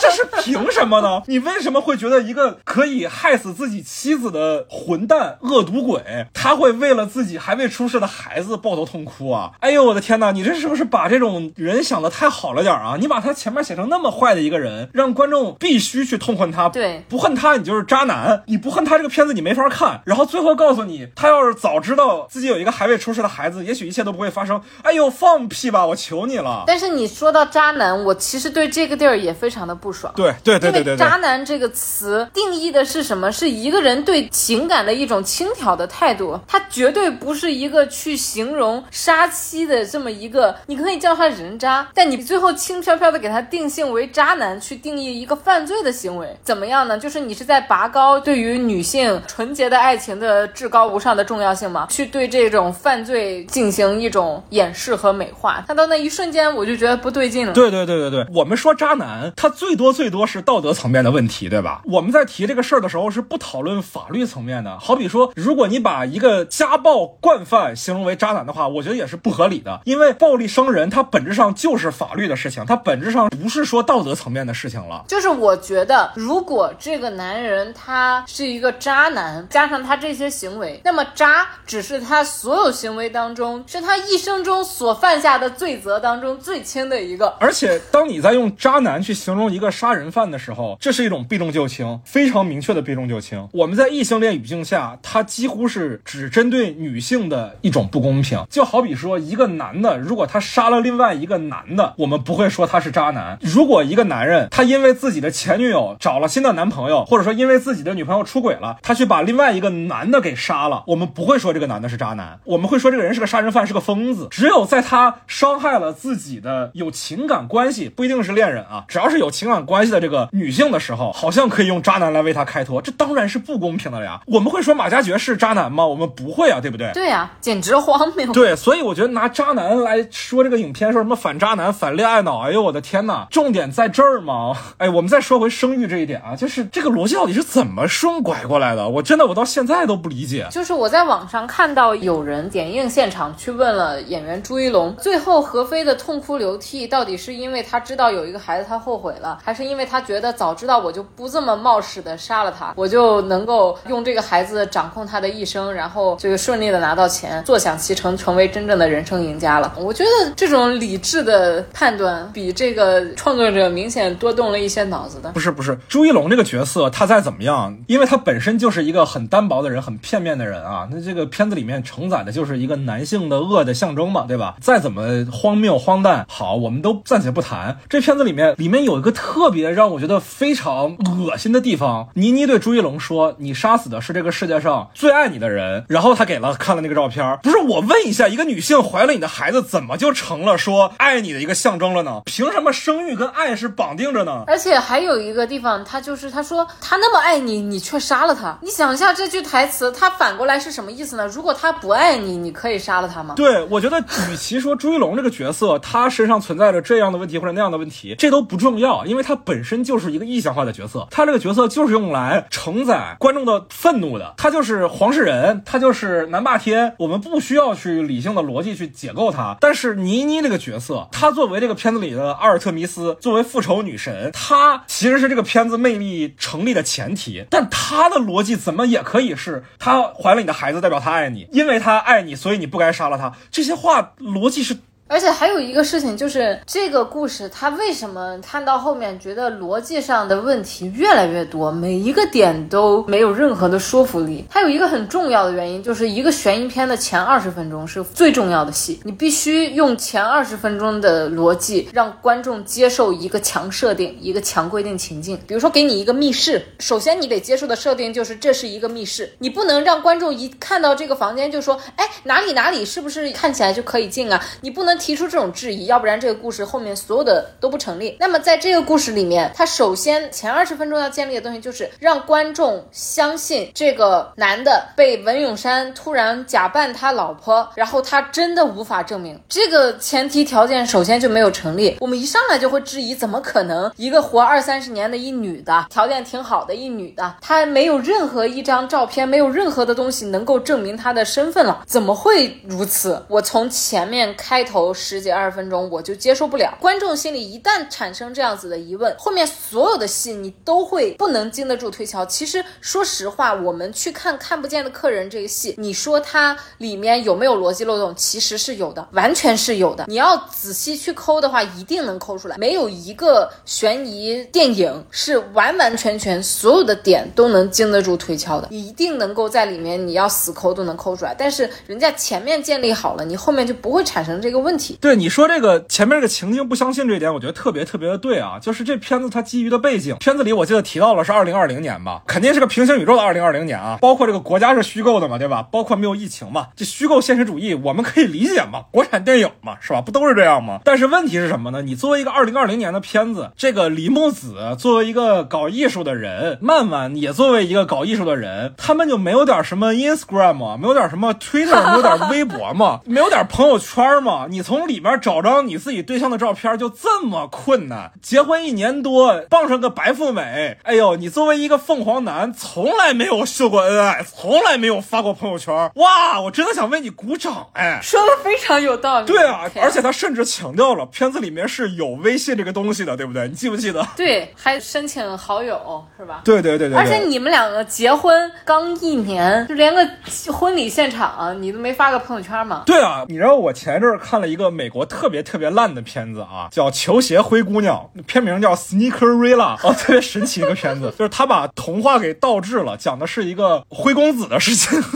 这是凭什么呢？你为什么会觉得一个可以害死自己妻子的混蛋恶毒鬼，他会为了自己还未出世的孩子抱头痛哭啊？哎呦我的天哪！你这是不是把这种人想的太好了点啊？你把他前面写成那么坏的一个人，让观众必须去痛恨他。对不恨他你就是渣男，你不恨他这个片子你没法看。然后最后告诉你，他要是早知道自己有一个还未出世的孩子，也许一切都不会发生。哎呦，放屁吧！我求你了。但是你说到渣男，我其实对这个地儿也非常的不爽。对对对对对。渣男这个词定义的是什么？是一个人对情感的一种轻佻的态度，他绝对不是一个去形容杀妻的这么一个，你可以叫他人渣，但你最后轻飘飘的给他定性为渣男，去定义一个犯罪的行为，怎么样呢？就是你是在拔高对于女性纯洁的爱情的至高无上的重要性吗？去对这种犯罪进行一种掩饰和美化，他到那一瞬间我就觉得不对劲了。对对对对对，我们说渣男，他最多最多是道德层面的问题，对吧？我们在提这个事儿的时候是不讨论法律层面的。好比说，如果你把一个家暴惯犯形容为渣男的话，我觉得也是不合理的，因为暴力伤人，它本质上就是法律的事情，它本质上不是说道德层面的事情了。就是我觉得，如果这个男人他是一个渣男，加上他这些行为，那么渣只是他所有行为当中，是他一生中所犯下的罪责当中最轻的一个。而且，当你在用渣男去形容一个杀人犯的时候，这是一种避重就轻，非常明确的避重就轻。我们在异性恋语境下，它几乎是只针对女性的一种不公平。就好比说，一个男的如果他杀了另外一个男的，我们不会说他是渣男；如果一个男人他因为自己的前女友找了新的男朋友，或者说因为自己的女朋友出轨了，他去把另外一个男的给杀了，我们不会说这个男的是渣男，我们会说这个人是个杀人犯，是个疯子。只有在他伤害了自己的有情感关系，不一定是恋人啊，只要是有情感关系的这个女性的时候，好像可以用渣男来为她开脱，这当然是不公平的了呀。我们会说马加爵是渣男吗？我们不会啊，对不对？对呀、简直荒谬。对，所以我觉得拿渣男来说这个影片，说什么反渣男、反恋爱脑，哎呦我的天呐，重点在这儿吗？哎，我们再说回生育这一点啊，就是这个逻辑到底是怎么顺拐过来的？我真的我到现在都不理解。就是我在网上看到有人点映现场去问了演员朱一龙，最后何非的痛哭流涕，到底是因为他知道有一个孩子他后悔了，还还是因为他觉得早知道我就不这么冒失的杀了他，我就能够用这个孩子掌控他的一生，然后这个顺利的拿到钱，坐享其成，成为真正的人生赢家了。我觉得这种理智的判断比这个创作者明显多动了一些脑子的。不是不是，朱一龙这个角色他再怎么样，因为他本身就是一个很单薄的人，很片面的人啊。那这个片子里面承载的就是一个男性的恶的象征嘛，对吧？再怎么荒谬荒诞，好，我们都暂且不谈。这片子里面里面有一个特别让我觉得非常恶心的地方，倪妮对朱一龙说：“你杀死的是这个世界上最爱你的人。”然后他给了看了那个照片，不是我问一下，一个女性怀了你的孩子，怎么就成了说爱你的一个象征了呢？凭什么生育跟爱是绑定着呢？而且还有一个地方，他就是他说他那么爱你，你却杀了他。你想一下这句台词，他反过来是什么意思呢？如果他不爱你，你可以杀了他吗？对，我觉得与其说朱一龙这个角色他身上存在着这样的问题或者那样的问题，这都不重要，因为他他本身就是一个意象化的角色，他这个角色就是用来承载观众的愤怒的，他就是黄世仁，他就是南霸天，我们不需要去理性的逻辑去解构他。但是倪妮这个角色，她作为这个片子里的阿尔特弥斯，作为复仇女神，她其实是这个片子魅力成立的前提。但她的逻辑怎么也可以是，她怀了你的孩子，代表她爱你，因为她爱你，所以你不该杀了她。这些话逻辑是。而且还有一个事情，就是这个故事它为什么看到后面觉得逻辑上的问题越来越多，每一个点都没有任何的说服力。它有一个很重要的原因，就是一个悬疑片的前二十分钟是最重要的戏，你必须用前二十分钟的逻辑让观众接受一个强设定，一个强规定情境。比如说给你一个密室，首先你得接受的设定就是这是一个密室，你不能让观众一看到这个房间就说，哎哪里哪里是不是看起来就可以进啊？你不能。提出这种质疑，要不然这个故事后面所有的都不成立。那么在这个故事里面，他首先前二十分钟要建立的东西就是让观众相信这个男的被文咏珊突然假扮他老婆，然后他真的无法证明这个前提条件首先就没有成立。我们一上来就会质疑，怎么可能一个活二三十年的一女的，条件挺好的一女的，她没有任何一张照片，没有任何的东西能够证明她的身份了，怎么会如此？我从前面开头。十几二十分钟我就接受不了，观众心里一旦产生这样子的疑问，后面所有的戏你都会不能经得住推敲。其实说实话，我们去看看不见的客人这个戏，你说它里面有没有逻辑漏洞？其实是有的，完全是有的。你要仔细去抠的话，一定能抠出来。没有一个悬疑电影是完完全全所有的点都能经得住推敲的，一定能够在里面你要死抠都能抠出来。但是人家前面建立好了，你后面就不会产生这个问问题。对你说这个前面这个情境不相信这一点，我觉得特别特别的对啊。就是这片子它基于的背景，片子里我记得提到了是二零二零年吧，肯定是个平行宇宙的二零二零年啊。包括这个国家是虚构的嘛，对吧？包括没有疫情嘛，这虚构现实主义我们可以理解嘛，国产电影嘛，是吧？不都是这样吗？但是问题是什么呢？你作为一个二零二零年的片子，这个李木子作为一个搞艺术的人，曼曼也作为一个搞艺术的人，他们就没有点什么 Instagram 没有点什么 Twitter，没有点微博吗？没有点朋友圈吗？你从里面找张你自己对象的照片就这么困难？结婚一年多，傍上个白富美，哎呦，你作为一个凤凰男，从来没有秀过恩爱，从来没有发过朋友圈，哇，我真的想为你鼓掌，哎，说的非常有道理。对啊，而且他甚至强调了片子里面是有微信这个东西的，对不对？你记不记得？对，还申请好友是吧？对对对对。而且你们两个结婚刚一年，就连个婚礼现场你都没发个朋友圈吗？对啊，你知道我前一阵看了一个美国。特别特别烂的片子啊，叫《球鞋灰姑娘》，片名叫《Sneakerella》，哦，特别神奇一个片子，就是他把童话给倒置了，讲的是一个灰公子的事情。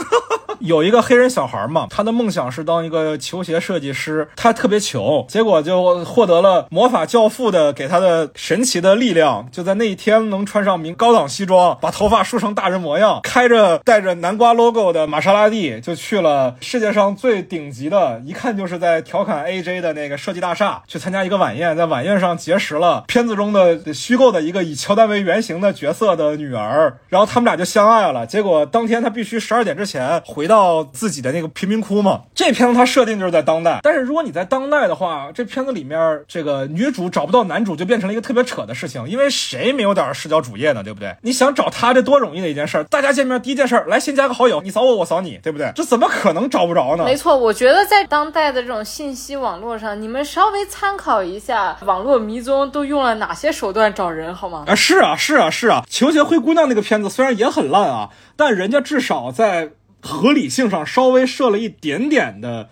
有一个黑人小孩嘛，他的梦想是当一个球鞋设计师，他特别穷，结果就获得了魔法教父的给他的神奇的力量，就在那一天能穿上名高档西装，把头发梳成大人模样，开着带着南瓜 logo 的玛莎拉蒂，就去了世界上最顶级的，一看就是在调看 AJ 的那个设计大厦，去参加一个晚宴，在晚宴上结识了片子中的虚构的一个以乔丹为原型的角色的女儿，然后他们俩就相爱了。结果当天他必须十二点之前回到。自己的那个贫民窟嘛，这片子它设定就是在当代，但是如果你在当代的话，这片子里面这个女主找不到男主就变成了一个特别扯的事情，因为谁没有点视角主页呢，对不对？你想找他这多容易的一件事，大家见面第一件事来先加个好友，你扫我我扫你，对不对？这怎么可能找不着呢？没错，我觉得在当代的这种信信息网络上，你们稍微参考一下网络迷踪都用了哪些手段找人好吗？啊，是啊，是啊，是啊，球鞋灰姑娘那个片子虽然也很烂啊，但人家至少在。合理性上稍微设了一点点的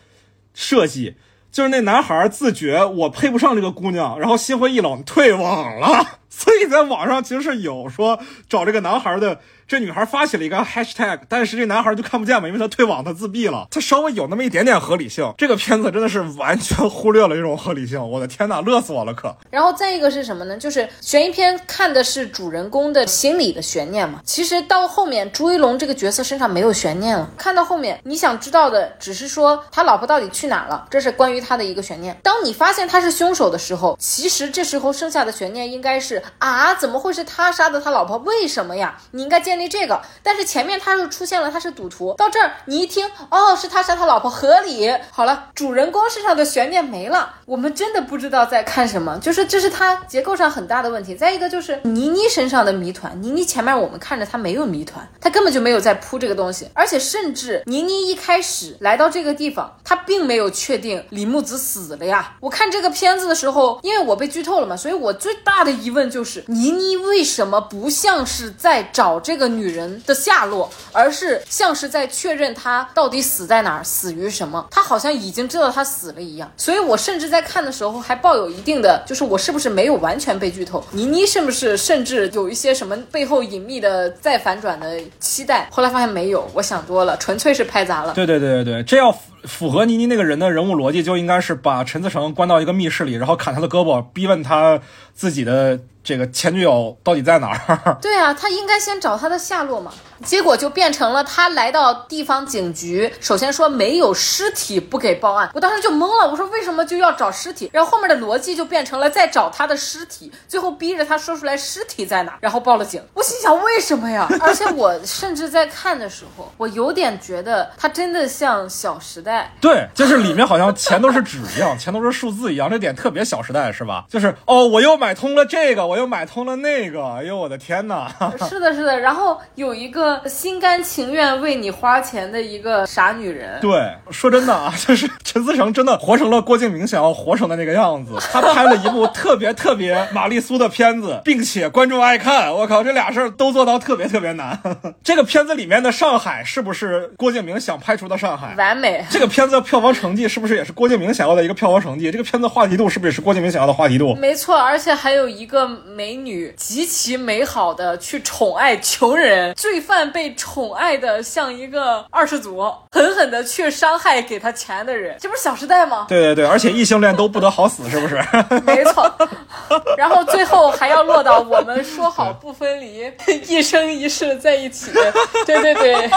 设计，就是那男孩自觉我配不上这个姑娘，然后心灰意冷退网了。所以在网上其实是有说找这个男孩的。这女孩发起了一个 hashtag，但是这男孩就看不见嘛，因为他退网，他自闭了。他稍微有那么一点点合理性。这个片子真的是完全忽略了这种合理性，我的天哪，乐死我了！可。然后再一个是什么呢？就是悬疑片看的是主人公的心理的悬念嘛。其实到后面朱一龙这个角色身上没有悬念了，看到后面你想知道的只是说他老婆到底去哪了，这是关于他的一个悬念。当你发现他是凶手的时候，其实这时候剩下的悬念应该是啊，怎么会是他杀的他老婆？为什么呀？你应该建立这个。但是前面他就出现了，他是赌徒。到这儿你一听，哦，是他杀他老婆，合理。好了，主人公身上的悬念没了，我们真的不知道在看什么。就是这是他结构上很大的问题。再一个就是倪妮身上的谜团，倪妮前面我们看着他没有谜团，他根本就没有在铺这个东西，而且甚至倪妮一开始来到这个地方，他并没有确定李木子死了呀。我看这个片子的时候，因为我被剧透了嘛，所以我最大的疑问就是倪妮为什么不像是在找这个女人的下落，而是像是在确认她到底死在哪儿，死于什么？她好像已经知道她死了一样。所以我甚至在看的时候还抱有一定的，就是我是不是没有完全被剧透？倪妮是不是甚至有一些什么背后隐秘的再反转的期待？后来发现没有，我想多了，纯粹是拍砸了。对对对对对，这要符合倪妮那个人的人物逻辑，就应该是把陈思诚关到一个密室里，然后砍他的胳膊，逼问他自己的这个前女友到底在哪儿。对啊，他应该先找他的下落嘛。结果就变成了他来到地方警局，首先说没有尸体不给报案，我当时就懵了，我说为什么就要找尸体？然后后面的逻辑就变成了在找他的尸体，最后逼着他说出来尸体在哪，然后报了警。我心想为什么呀？而且我甚至在看的时候，我有点觉得他真的像《小时代》。对，就是里面好像钱都是纸一样，钱都是数字一样，这点特别《小时代》是吧？就是哦，我又买通了这个，我又买通了那个，哎呦我的天哪！是的，是的。然后有一个。心甘情愿为你花钱的一个傻女人。对，说真的啊，就是陈思诚真的活成了郭敬明想要活成的那个样子。他拍了一部特别特别玛丽苏的片子，并且观众爱看。我靠，这俩事儿都做到特别特别难。这个片子里面的上海是不是郭敬明想拍出的上海？完美。这个片子的票房成绩是不是也是郭敬明想要的一个票房成绩？这个片子话题度是不是也是郭敬明想要的话题度？没错，而且还有一个美女极其美好的去宠爱穷人，罪犯被。宠爱的像一个二世祖，狠狠的去伤害给他钱的人，这不是《小时代》吗？对对对，而且异性恋都不得好死，是不是？没错。然后最后还要落到我们说好不分离，一生一世在一起。对对对，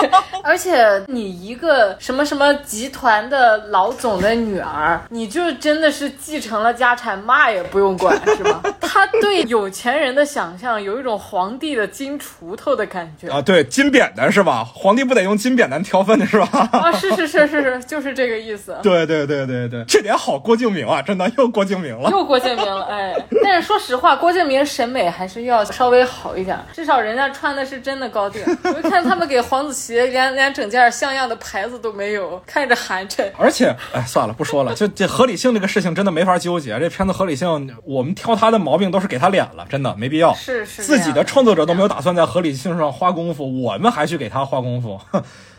而且你一个什么什么集团的老总的女儿，你就真的是继承了家产，嘛也不用管，是吗？他对有钱人的想象有一种皇帝的金锄头的感觉啊，对金扁。担是吧？皇帝不得用金扁担挑粪是吧？啊，是是是是是，就是这个意思。对对对对对，这点好，郭敬明啊，真的又郭敬明了，又郭敬明了。哎，但是说实话，郭敬明审美还是要稍微好一点，至少人家穿的是真的高定。我就看他们给黄子琪连连整件像样的牌子都没有，看着寒碜。而且，哎，算了，不说了，就这合理性这个事情真的没法纠结。这片子合理性，我们挑他的毛病都是给他脸了，真的没必要。是是，自己的创作者都没有打算在合理性上花功夫，我们还。去给他花功夫。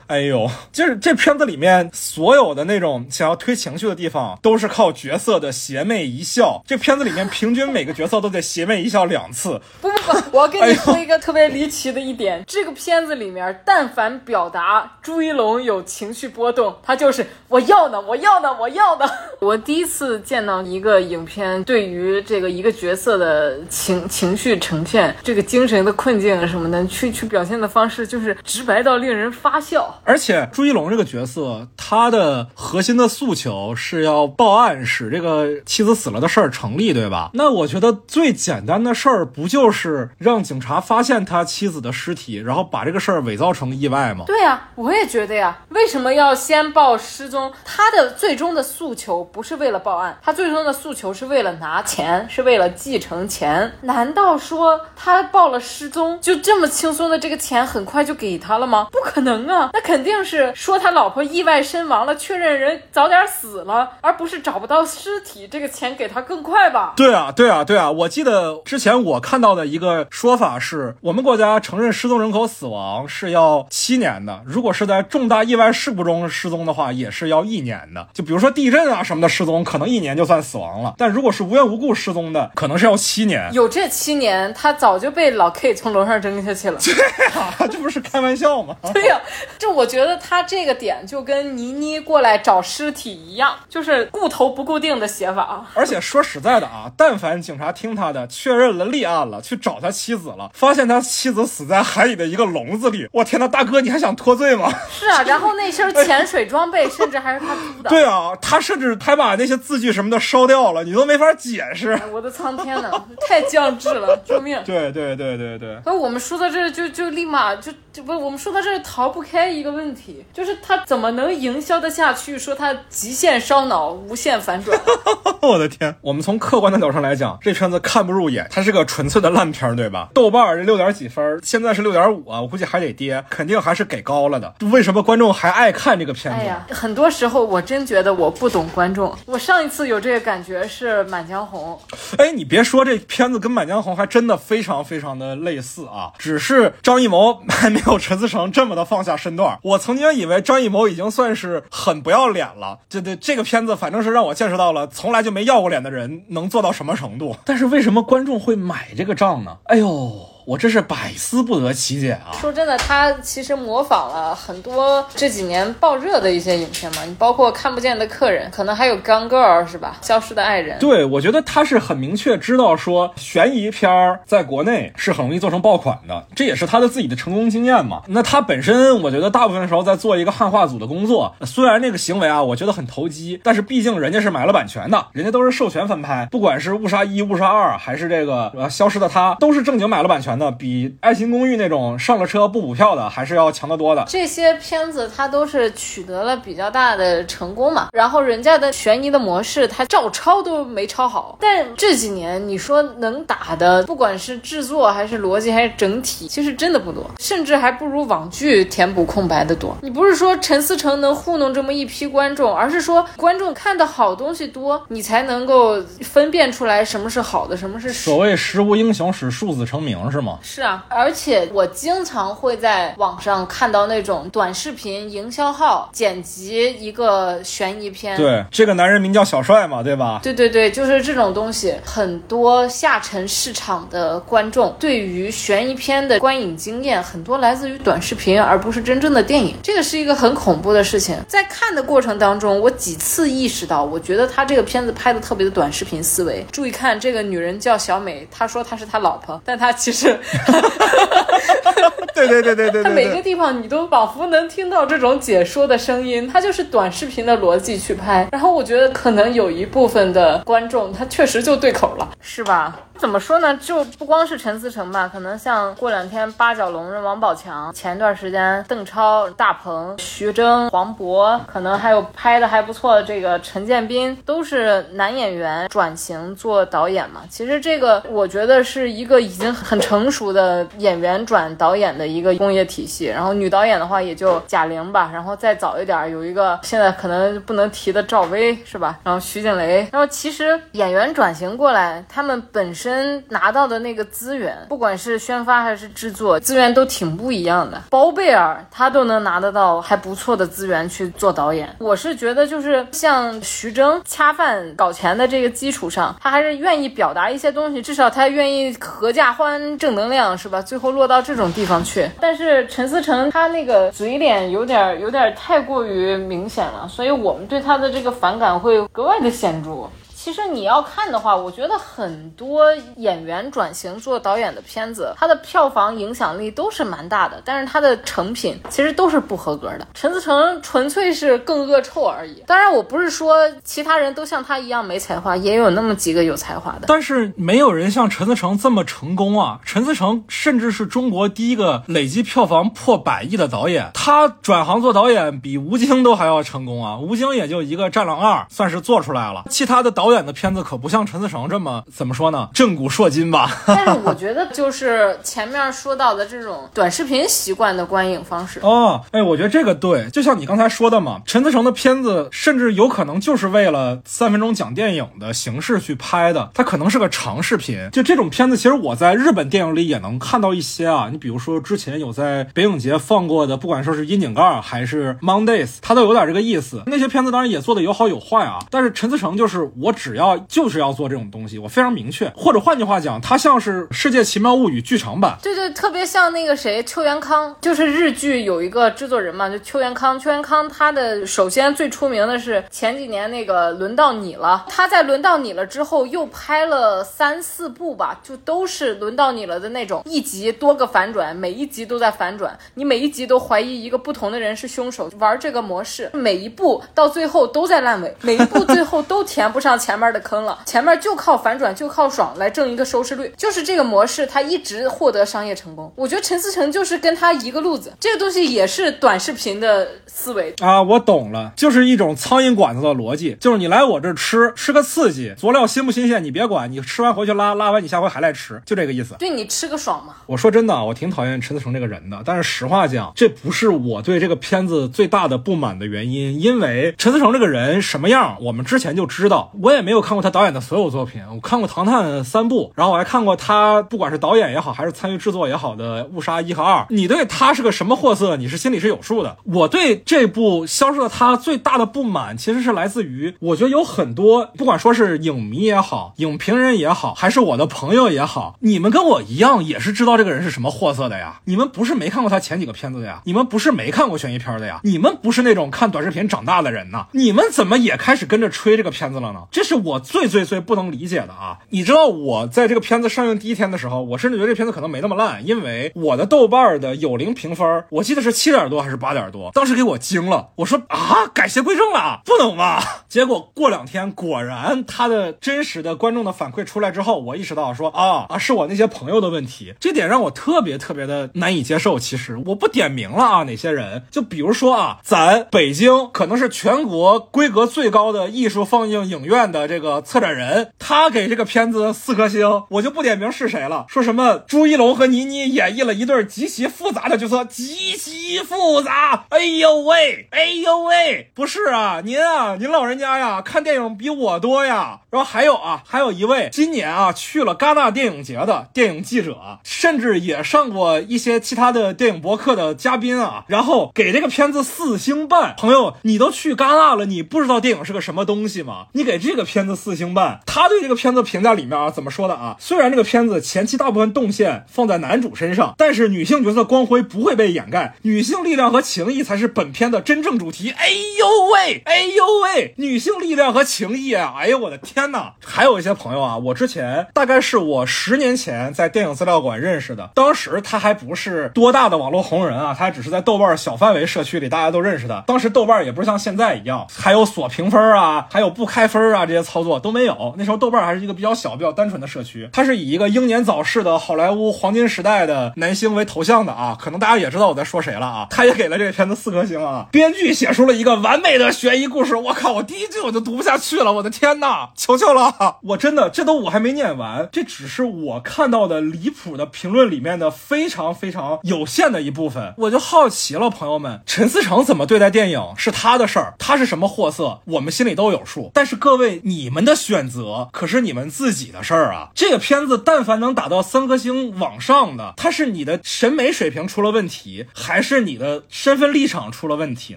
哎呦，就是这片子里面所有的那种想要推情绪的地方，都是靠角色的邪魅一笑。这片子里面平均每个角色都得邪魅一笑两次。不不不，我要跟你说一个特别离奇的一点：这个片子里面，但凡表达朱一龙有情绪波动，他就是我要呢，我要呢，我要呢。我第一次见到一个影片，对于这个一个角色的情情绪呈现，这个精神的困境什么的，去去表现的方式，就是直白到令人发笑。而且朱一龙这个角色，他的核心的诉求是要报案，使这个妻子死了的事儿成立，对吧？那我觉得最简单的事儿，不就是让警察发现他妻子的尸体，然后把这个事儿伪造成意外吗？对呀，我也觉得呀。为什么要先报失踪？他的最终的诉求不是为了报案，他最终的诉求是为了拿钱，是为了继承钱。难道说他报了失踪，就这么轻松的这个钱很快就给他了吗？不可能啊！那肯定是说他老婆意外身亡了，确认人早点死了，而不是找不到尸体，这个钱给他更快吧？对啊，对啊，对啊！我记得之前我看到的一个说法是，我们国家承认失踪人口死亡是要七年的，如果是在重大意外事故中失踪的话，也是要一年的。就比如说地震啊什么的失踪，可能一年就算死亡了，但如果是无缘无故失踪的，可能是要七年。有这七年，他早就被老 K 从楼上扔下去了。对啊，这不是开玩笑吗？对呀，这。我觉得他这个点就跟倪妮过来找尸体一样，就是固头不固定的写法。而且说实在的啊，但凡警察听他的，确认了立案了，去找他妻子了，发现他妻子死在海里的一个笼子里，我天呐，大哥，你还想脱罪吗？是啊，然后那身潜水装备甚至还是他租的。对啊，他甚至还把那些字据什么的烧掉了，你都没法解释。我的苍天呐，太降智了，救命！对对对对对。那我们说到这儿，就就立马就就不，我们说到这儿逃不开一个问题，就是他怎么能营销得下去？说他极限烧脑，无限反转。我的天！我们从客观的角度上来讲，这片子看不入眼，它是个纯粹的烂片，对吧？豆瓣这六点几分，现在是六点五啊，我估计还得跌，肯定还是给高了的。为什么观众还爱看这个片子？哎呀，很多时候我真觉得我不懂观众。我上一次有这个感觉是《满江红》。哎，你别说，这片子跟《满江红》还真的非常非常的类似啊，只是张艺谋还没有陈思诚这么的放下身段。我曾经以为张艺谋已经算是很不要脸了，这这这个片子反正是让我见识到了从来就没要过脸的人能做到什么程度。但是为什么观众会买这个账呢？哎呦！我这是百思不得其解啊！说真的，他其实模仿了很多这几年爆热的一些影片嘛，你包括《看不见的客人》，可能还有《Gone Girl》是吧？《消失的爱人》。对，我觉得他是很明确知道说悬疑片儿在国内是很容易做成爆款的，这也是他的自己的成功经验嘛。那他本身，我觉得大部分时候在做一个汉化组的工作，虽然那个行为啊，我觉得很投机，但是毕竟人家是买了版权的，人家都是授权翻拍，不管是《误杀一》《误杀二》还是这个呃《消失的他》，都是正经买了版权的，比《爱情公寓》那种上了车不补票的还是要强得多的。这些片子它都是取得了比较大的成功嘛，然后人家的悬疑的模式它照抄都没抄好。但这几年你说能打的，不管是制作还是逻辑还是整体，其实真的不多，甚至还不如网剧填补空白的多。你不是说陈思诚能糊弄这么一批观众，而是说观众看的好东西多，你才能够分辨出来什么是好的，什么是所谓时无英雄使庶子成名是吗？是啊。而且我经常会在网上看到那种短视频营销号剪辑一个悬疑片。对，这个男人名叫小帅嘛，对吧？对对对，就是这种东西。很多下沉市场的观众对于悬疑片的观影经验，很多来自于短视频，而不是真正的电影。这个是一个很恐怖的事情。在看的过程当中，我几次意识到，我觉得他这个片子拍的特别的短视频思维。注意看，这个女人叫小美，她说她是他老婆，但她其实。对对对对对，他每个地方你都仿佛能听到这种解说的声音，他就是短视频的逻辑去拍。然后我觉得可能有一部分的观众他确实就对口了，是吧？怎么说呢？就不光是陈思诚吧，可能像过两天八角笼的王宝强，前段时间邓超、大鹏、徐峥、黄渤，可能还有拍的还不错的这个陈建斌，都是男演员转型做导演嘛。其实这个我觉得是一个已经很成成熟的演员转导演的一个工业体系。然后女导演的话也就贾玲吧，然后再早一点有一个现在可能不能提的赵薇是吧？然后徐静蕾。然后其实演员转型过来，他们本身。拿到的那个资源，不管是宣发还是制作，资源都挺不一样的。包贝尔他都能拿得到还不错的资源去做导演。我是觉得，就是像徐峥恰饭搞钱的这个基础上，他还是愿意表达一些东西，至少他愿意合家欢、正能量，是吧？最后落到这种地方去。但是陈思诚他那个嘴脸有点儿有点儿太过于明显了，所以我们对他的这个反感会格外的显著。其实你要看的话，我觉得很多演员转型做导演的片子，它的票房影响力都是蛮大的，但是它的成品其实都是不合格的。陈思诚纯粹是更恶臭而已。当然，我不是说其他人都像他一样没才华，也有那么几个有才华的。但是没有人像陈思诚这么成功啊！陈思诚甚至是中国第一个累计票房破百亿的导演，他转行做导演比吴京都还要成功啊！吴京也就一个《战狼二》算是做出来了，其他的导演。演的片子可不像陈思诚这么怎么说呢？震古烁今吧。但是我觉得就是前面说到的这种短视频习惯的观影方式哦，哎，我觉得这个对，就像你刚才说的嘛，陈思诚的片子甚至有可能就是为了三分钟讲电影的形式去拍的，它可能是个长视频。就这种片子，其实我在日本电影里也能看到一些啊。你比如说之前有在北影节放过的，不管说是阴井盖还是 Mondays，它都有点这个意思。那些片子当然也做的有好有坏啊，但是陈思诚就是我只。只要就是要做这种东西，我非常明确。或者换句话讲，它像是《世界奇妙物语》剧场版。对对，特别像那个谁，邱元康，就是日剧有一个制作人嘛，就邱元康。邱元康他的首先最出名的是前几年那个《轮到你了》，他在《轮到你了》之后又拍了三四部吧，就都是《轮到你了》的那种，一集多个反转，每一集都在反转，你每一集都怀疑一个不同的人是凶手，玩这个模式，每一部到最后都在烂尾，每一部最后都填不上前面的坑了，前面就靠反转，就靠爽来挣一个收视率，就是这个模式，它一直获得商业成功。我觉得陈思诚就是跟他一个路子，这个东西也是短视频的思维啊，我懂了，就是一种苍蝇馆子的逻辑，就是你来我这吃，吃个刺激，佐料新不新鲜你别管，你吃完回去拉，拉完你下回还来吃，就这个意思。对你吃个爽嘛。我说真的，我挺讨厌陈思诚这个人的，但是实话讲，这不是我对这个片子最大的不满的原因，因为陈思诚这个人什么样，我们之前就知道，我也也没有看过他导演的所有作品，我看过《唐探三部》，然后我还看过他不管是导演也好，还是参与制作也好的《误杀一》和二。你对他是个什么货色，你是心里是有数的。我对这部《消失的他》最大的不满，其实是来自于我觉得有很多，不管说是影迷也好，影评人也好，还是我的朋友也好，你们跟我一样也是知道这个人是什么货色的呀。你们不是没看过他前几个片子的呀，你们不是没看过悬疑片的呀，你们不是那种看短视频长大的人呐，你们怎么也开始跟着吹这个片子了呢？这是我最最最不能理解的啊！你知道我在这个片子上映第一天的时候，我甚至觉得这片子可能没那么烂，因为我的豆瓣的有零评分，我记得是七点多还是八点多，当时给我惊了，我说啊，改邪归正了，不能吧？结果过两天，果然他的真实的观众的反馈出来之后，我意识到说啊啊，是我那些朋友的问题，这点让我特别特别的难以接受。其实我不点名了啊，哪些人？就比如说啊，咱北京可能是全国规格最高的艺术放映影院的的这个策展人，他给这个片子四颗星，我就不点名是谁了。说什么朱一龙和倪妮演绎了一对极其复杂的角色，极其复杂。哎呦喂，哎呦喂，不是啊，您啊，您老人家呀，看电影比我多呀。然后还有啊，还有一位今年啊去了戛纳电影节的电影记者，甚至也上过一些其他的电影博客的嘉宾啊，然后给这个片子四星半。朋友，你都去戛纳了，你不知道电影是个什么东西吗？你给这个片子四星半，他对这个片子评价里面啊怎么说的啊？虽然这个片子前期大部分动线放在男主身上，但是女性角色光辉不会被掩盖，女性力量和情谊才是本片的真正主题。哎呦喂，哎呦喂，女性力量和情谊啊！哎呦我的天哪！还有一些朋友啊，我之前大概是我十年前在电影资料馆认识的，当时他还不是多大的网络红人啊，他只是在豆瓣小范围社区里大家都认识的。当时豆瓣也不是像现在一样，还有锁评分啊，还有不开分啊这些操作都没有。那时候豆瓣还是一个比较小、比较单纯的社区，它是以一个英年早逝的好莱坞黄金时代的男星为头像的啊，可能大家也知道我在说谁了啊。他也给了这个片子四颗星啊，编剧写出了一个完美的悬疑故事。我靠，我第一句我就读不下去了，我的天哪，求求了！我真的这都我还没念完，这只是我看到的离谱的评论里面的非常非常有限的一部分。我就好奇了，朋友们，陈思诚怎么对待电影是他的事儿，他是什么货色，我们心里都有数。但是各位，你们的选择可是你们自己的事儿啊。这个片子但凡能打到三颗星往上的，它是你的审美水平出了问题，还是你的身份立场出了问题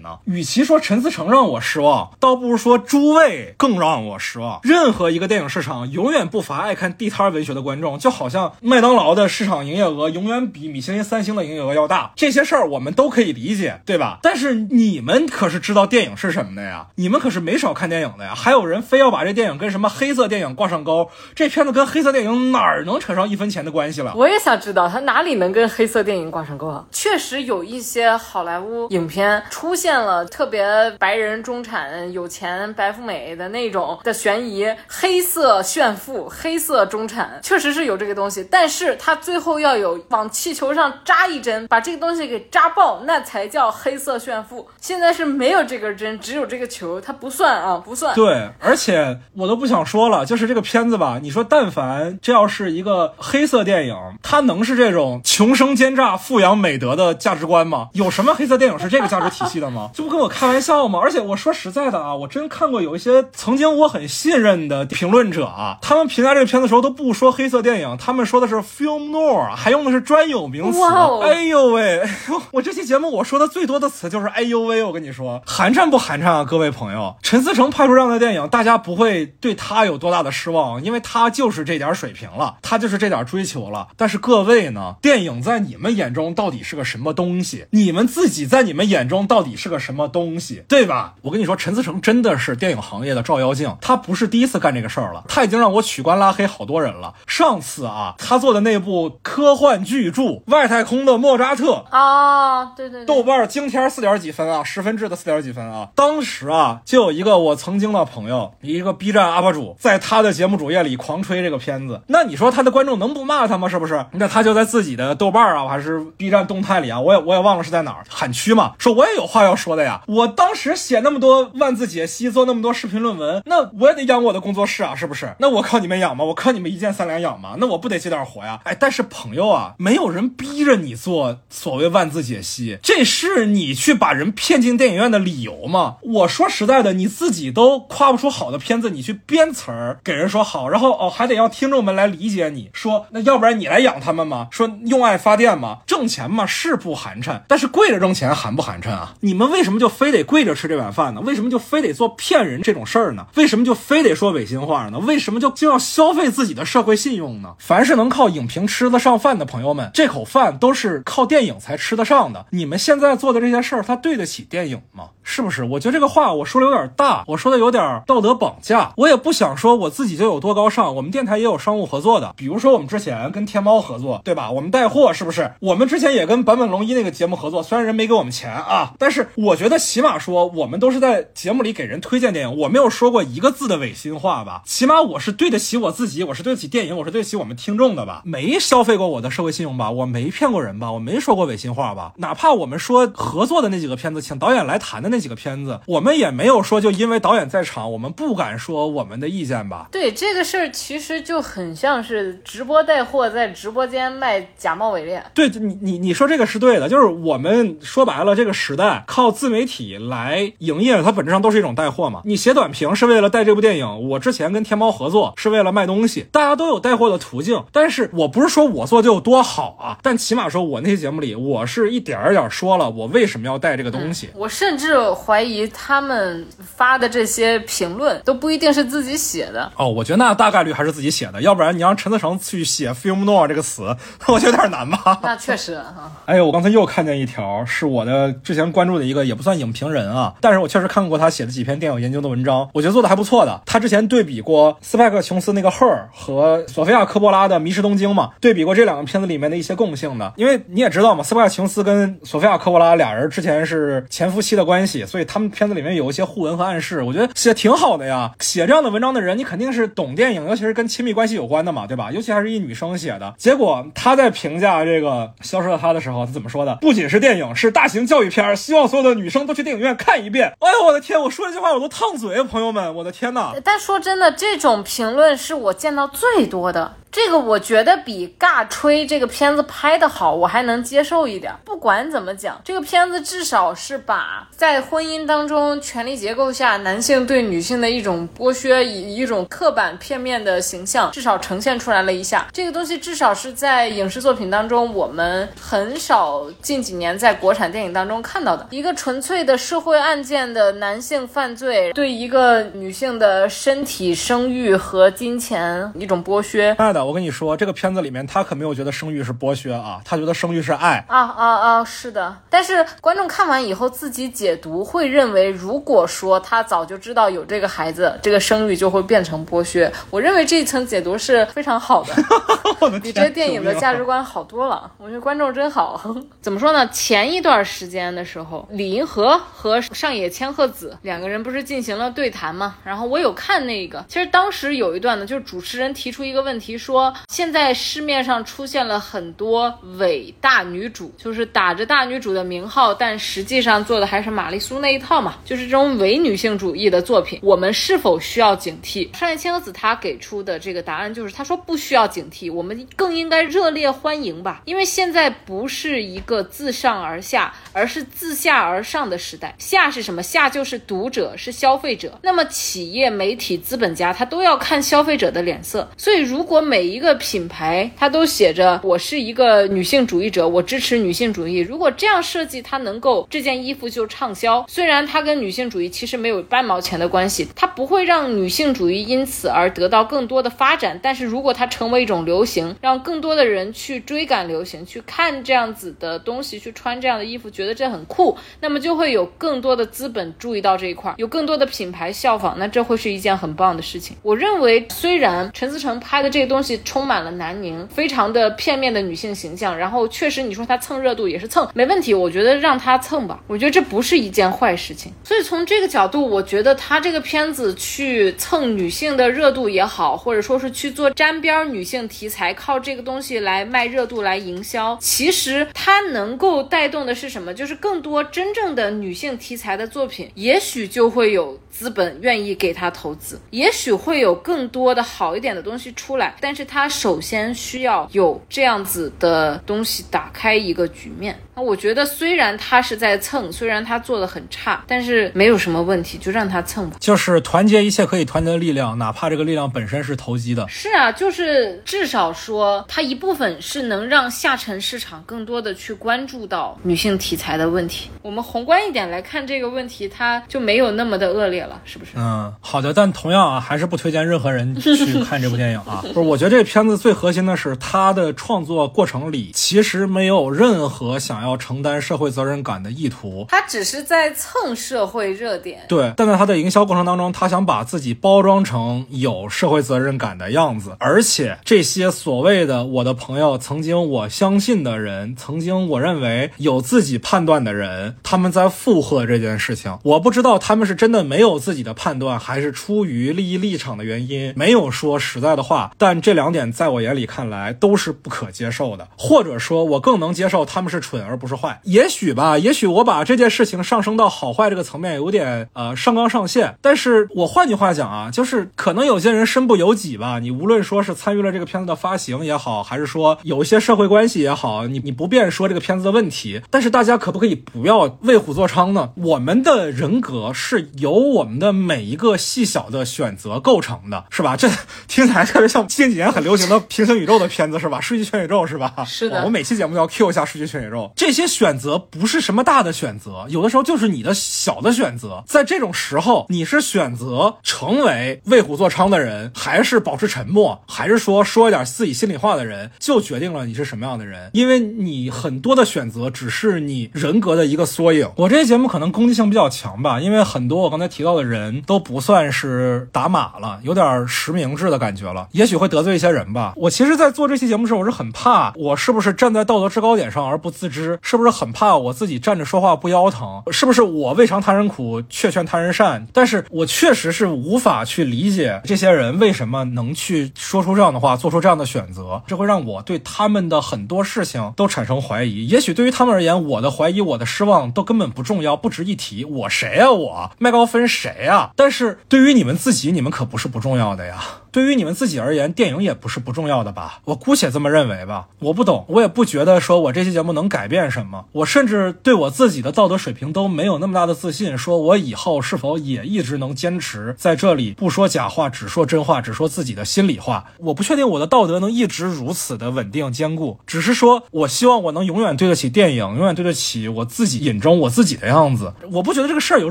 呢？与其说陈思诚让我失望，倒不如说诸位更让我失望。任何一个电影市场永远不乏爱看地摊文学的观众，就好像麦当劳的市场营业额永远比米其林三星的营业额要大。这些事儿我们都可以理解，对吧？但是你们可是知道电影是什么的呀？你们可是没少看电影的呀。还有人非要把这电影跟什么黑色电影挂上钩，这片子跟黑色电影哪儿能扯上一分钱的关系了？我也想知道它哪里能跟黑色电影挂上钩啊？确实有一些好莱坞影片出现了特别白人中产、有钱白富美的那种的悬疑，黑色炫富、黑色中产，确实是有这个东西。但是它最后要有往气球上扎一针，把这个东西给扎爆，那才叫黑色炫富。现在是没有这根针，只有这个球，它不算啊，不算。对，而且我都不想说了，就是这个片子吧，你说但凡这要是一个黑色电影，它能是这种穷生奸诈、富养美德的价值观吗？有什么黑色电影是这个价值体系的吗？这不跟我开玩笑吗？而且我说实在的啊，我真看过有一些曾经我很信任的评论者啊，他们评价这个片子的时候都不说黑色电影，他们说的是 film noir，还用的是专有名词。哎呦喂，我这期节目我说的最多的词就是哎呦喂，我跟你说，寒碜不寒碜啊，各位朋友，陈思诚拍出这样的电影，大家不不会对他有多大的失望，因为他就是这点水平了，他就是这点追求了。但是各位呢，电影在你们眼中到底是个什么东西？你们自己在你们眼中到底是个什么东西？对吧？我跟你说，陈思诚真的是电影行业的照妖镜，他不是第一次干这个事儿了，他已经让我取关拉黑好多人了。上次啊，他做的那部科幻巨著《外太空的莫扎特》啊，对对，豆瓣惊天四点几分啊，十分制的四点几分啊。当时啊，就有一个我曾经的朋友，一个 B 站 UP 主，在他的节目主页里狂吹这个片子。那你说他的观众能不骂他吗？是不是？那他就在自己的豆瓣啊，还是 B 站动态里啊，我也我也忘了是在哪儿喊屈嘛，说我也有话要说的呀。我当时写那么多万字解析，做那么多视频论文，那我也得养我的工作室啊，是不是？那我靠你们养吗？我靠你们一键三连养吗？那我不得接点活呀？哎，但是朋友啊，没有人逼着你做所谓万字解析，这是你去把人骗进电影院的理由吗？我说实在的，你自己都夸不出好的片片子，你去编词儿给人说好，然后哦还得要听众们来理解你说，那要不然你来养他们吗？说用爱发电吗？挣钱嘛是不寒碜，但是跪着挣钱寒不寒碜啊？你们为什么就非得跪着吃这碗饭呢？为什么就非得做骗人这种事儿呢？为什么就非得说违心话呢？为什么就就要消费自己的社会信用呢？凡是能靠影评吃得上饭的朋友们，这口饭都是靠电影才吃得上的。你们现在做的这些事儿，它对得起电影吗？是不是？我觉得这个话我说的有点大，我说的有点道德绑架。我也不想说我自己就有多高尚。我们电台也有商务合作的，比如说我们之前跟天猫合作，对吧？我们带货是不是？我们之前也跟坂本龙一那个节目合作，虽然人没给我们钱啊，但是我觉得起码说我们都是在节目里给人推荐电影，我没有说过一个字的违心话吧？起码我是对得起我自己，我是对得起电影，我是对得起我们听众的吧？没消费过我的社会信用吧？我没骗过人吧？我没说过违心话吧？哪怕我们说合作的那几个片子，请导演来谈的那几个片子，我们也没有说就因为导演在场，我们不敢说我们的意见吧？对这个事儿，其实就很像是直播带货，在直播间卖假冒伪劣。对你，你你说这个是对的，就是我们说白了，这个时代靠自媒体来营业，它本质上都是一种带货嘛。你写短评是为了带这部电影，我之前跟天猫合作是为了卖东西，大家都有带货的途径。但是我不是说我做就有多好啊，但起码说我那些节目里，我是一点儿点儿说了我为什么要带这个东西。我甚至怀疑他们发的这些评论都不一定是自己写的。哦，我觉得那大概率还是自己写的，要不然你让陈思成去写 “film noir” 这个词，我觉得有点难吧？那确实啊。哎呦，我刚才又看见一条，是我的之前关注的一个也不算影评人啊，但是我确实看过他写的几篇电影研究的文章，我觉得做的还不错的。他之前对比过斯派克琼斯那个《Her》和索菲亚科波拉的《迷失东京》嘛，对比过这两个片子里面的一些共性的。因为你也知道嘛，斯派克琼斯跟索菲亚科波拉俩人之前是前夫妻的关系，所以他们片子里面有一些互文和暗示，我觉得写挺好的呀。写这样的文章的人，你肯定是懂电影，尤其是跟亲密关系有关的嘛，对吧？尤其还是一女生写的。结果他在评价这个《消失的她》的时候，他怎么说的？不仅是电影，是大型教育片，希望所有的女生都去电影院看一遍。哎呦，我的天！我说这句话我都烫嘴，朋友们，我的天呐！但说真的，这种评论是我见到最多的。这个我觉得比尬吹这个片子拍的好，我还能接受一点。不管怎么讲，这个片子至少是把在婚姻当中权力结构下男性对女性的一种剥削，以一种刻板片面的形象，至少呈现出来了一下。这个东西至少是在影视作品当中，我们很少近几年在国产电影当中看到的一个纯粹的社会案件的男性犯罪对一个女性的身体、生育和金钱一种剥削。的，我跟你说，这个片子里面他可没有觉得生育是剥削啊，他觉得生育是爱啊啊啊！是的，但是观众看完以后自己解读会认为，如果说他早就知道有这个孩子，这个生育就会变成剥削。我认为这一层解读是非常好的，比这电影的价值观好多了。我觉得观众真好。怎么说呢？前一段时间的时候，李银河和上野千鹤子两个人不是进行了对谈吗？然后我有看那个，其实当时有一段呢，就是主持人提出一个问题，说说现在市面上出现了很多伪大女主，就是打着大女主的名号，但实际上做的还是玛丽苏那一套嘛，就是这种伪女性主义的作品，我们是否需要警惕？上野千鹤子她给出的这个答案就是，她说不需要警惕，我们更应该热烈欢迎吧，因为现在不是一个自上而下，而是自下而上的时代。下是什么？下就是读者，是消费者。那么企业、媒体、资本家他都要看消费者的脸色，所以如果每每一个品牌它都写着我是一个女性主义者，我支持女性主义，如果这样设计，它能够这件衣服就畅销。虽然它跟女性主义其实没有半毛钱的关系，它。不会让女性主义因此而得到更多的发展。但是如果它成为一种流行，让更多的人去追赶流行，去看这样子的东西，去穿这样的衣服，觉得这很酷，那么就会有更多的资本注意到这一块，有更多的品牌效仿，那这会是一件很棒的事情。我认为，虽然陈思诚拍的这个东西充满了南宁，非常的片面的女性形象，然后确实你说她蹭热度也是蹭，没问题，我觉得让她蹭吧，我觉得这不是一件坏事情。所以从这个角度，我觉得她这个片子去蹭女性的热度也好，或者说是去做沾边女性题材，靠这个东西来卖热度来营销，其实它能够带动的是什么？就是更多真正的女性题材的作品，也许就会有资本愿意给他投资，也许会有更多的好一点的东西出来。但是他首先需要有这样子的东西打开一个局面。那我觉得虽然他是在蹭，虽然他做的很差，但是没有什么问题，就让他蹭吧。就是团结一切可以团结的力量，哪怕这个力量本身是投机的。是啊，就是至少说，它一部分是能让下沉市场更多的去关注到女性题材的问题。我们宏观一点来看这个问题，它就没有那么的恶劣了，是不是？嗯，好的。但同样啊，还是不推荐任何人去 看这部电影啊。不是，我觉得这个片子最核心的是它的创作过程里其实没有任何想要承担社会责任感的意图，他只是在蹭社会热点。对，但在他的营销过程当中，他想把自己包装成有社会责任感的样子，而且这些所谓的我的朋友，曾经我相信的人，曾经我认为有自己判断的人，他们在附和这件事情。我不知道他们是真的没有自己的判断，还是出于利益立场的原因没有说实在的话。但这两点在我眼里看来都是不可接受的，或者说，我更能接受他们是蠢而不是坏。也许吧，也许我把这件事情上升到好坏这个层面有点呃上纲上线。但是我换句话讲啊，就是可能有些人身不由己吧。你无论说是参与了这个片子的发行也好，还是说有一些社会关系也好，你你不便说这个片子的问题。但是大家可不可以不要为虎作伥呢？我们的人格是由我们的每一个细小的选择构成的，是吧？这听起来特别像近几年很流行的平行宇宙的片子，是吧？数据全宇宙，是吧？是的。我每期节目都要 Q 一下数据全宇宙。这些选择不是什么大的选择，有的时候就是你的小的选择。在这种时候，你是选择成为为虎作伥的人，还是保持沉默，还是说说一点自己心里话的人，就决定了你是什么样的人。因为你很多的选择只是你人格的一个缩影。我这期节目可能攻击性比较强吧，因为很多我刚才提到的人都不算是打码了，有点实名制的感觉了，也许会得罪一些人吧。我其实，在做这期节目时，我是很怕我是不是站在道德制高点上而不自知，是不是很怕我自己站着说话不腰疼，是不是我未尝他人苦，却劝他人善？但是我确实是无法去理解这些人为什么能去说出这样的话，做出这样的选择，这会让我对他们的很多事情都产生怀疑。也许对于他们而言，我的怀疑、我的失望都根本不重要，不值一提。我谁呀？我麦高芬谁呀？但是对于你们自己，你们可不是不重要的呀。对于你们自己而言，电影也不是不重要的吧？我姑且这么认为吧。我不懂，我也不觉得说我这期节目能改变什么。我甚至对我自己的道德水平都没有那么大的自信，说我以后是否也一直能坚持在这里不说假话，只说真话，只说自己的心里话。我不确定我的道德能一直如此的稳定坚固，只是说我希望我能永远对得起电影，永远对得起我自己眼中我自己的样子。我不觉得这个事儿有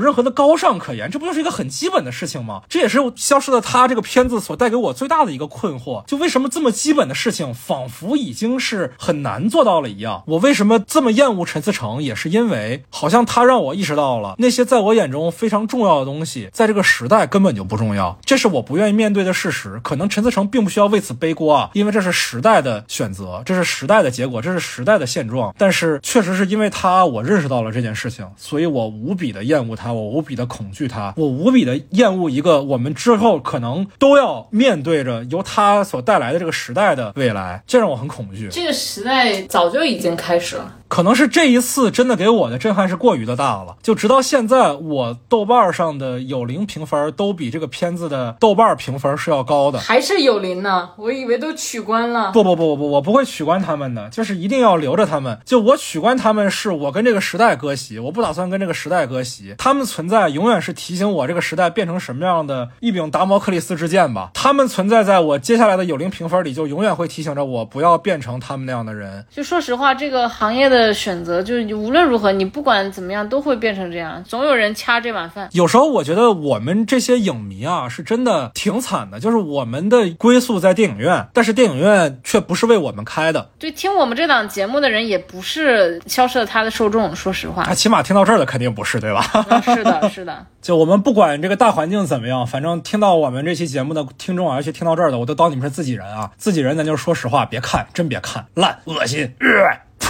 任何的高尚可言，这不就是一个很基本的事情吗？这也是《消失的他》这个片子所带给我最大的一个困惑，就为什么这么基本的事情，仿佛已经是很难做到了一样。我为什么这么厌恶陈思诚，也是因为好像他让我意识到了那些在我眼中非常重要的东西，在这个时代根本就不重要。这是我不愿意面对的事实。可能陈思诚并不需要为此背锅啊，因为这是时代的选择，这是时代的结果，这是时代的现状。但是确实是因为他，我认识到了这件事情，所以我无比的厌恶他，我无比的恐惧他，我无比的厌恶一个我们之后可能都要面对着由他所带来的这个时代的未来，这让我很恐惧。这个时代早就已经开始了。可能是这一次真的给我的震撼是过于的大了，就直到现在，我豆瓣上的有零评分都比这个片子的豆瓣评分是要高的，还是有零呢？我以为都取关了。不不不不不，我不会取关他们的，就是一定要留着他们。就我取关他们，是我跟这个时代割席，我不打算跟这个时代割席。他们存在永远是提醒我这个时代变成什么样的一柄达摩克里斯之剑吧。他们存在在我接下来的有零评分里，就永远会提醒着我不要变成他们那样的人。就说实话，这个行业的。的选择，就是无论如何，你不管怎么样都会变成这样，总有人掐这碗饭。有时候我觉得我们这些影迷啊，是真的挺惨的，就是我们的归宿在电影院，但是电影院却不是为我们开的。对，听我们这档节目的人也不是消失了他的受众，说实话。他起码听到这儿的肯定不是，对吧？是的，是的。就我们不管这个大环境怎么样，反正听到我们这期节目的听众啊，尤其听到这儿的，我都当你们是自己人啊。自己人，咱就说实话，别看，真别看，烂，恶心。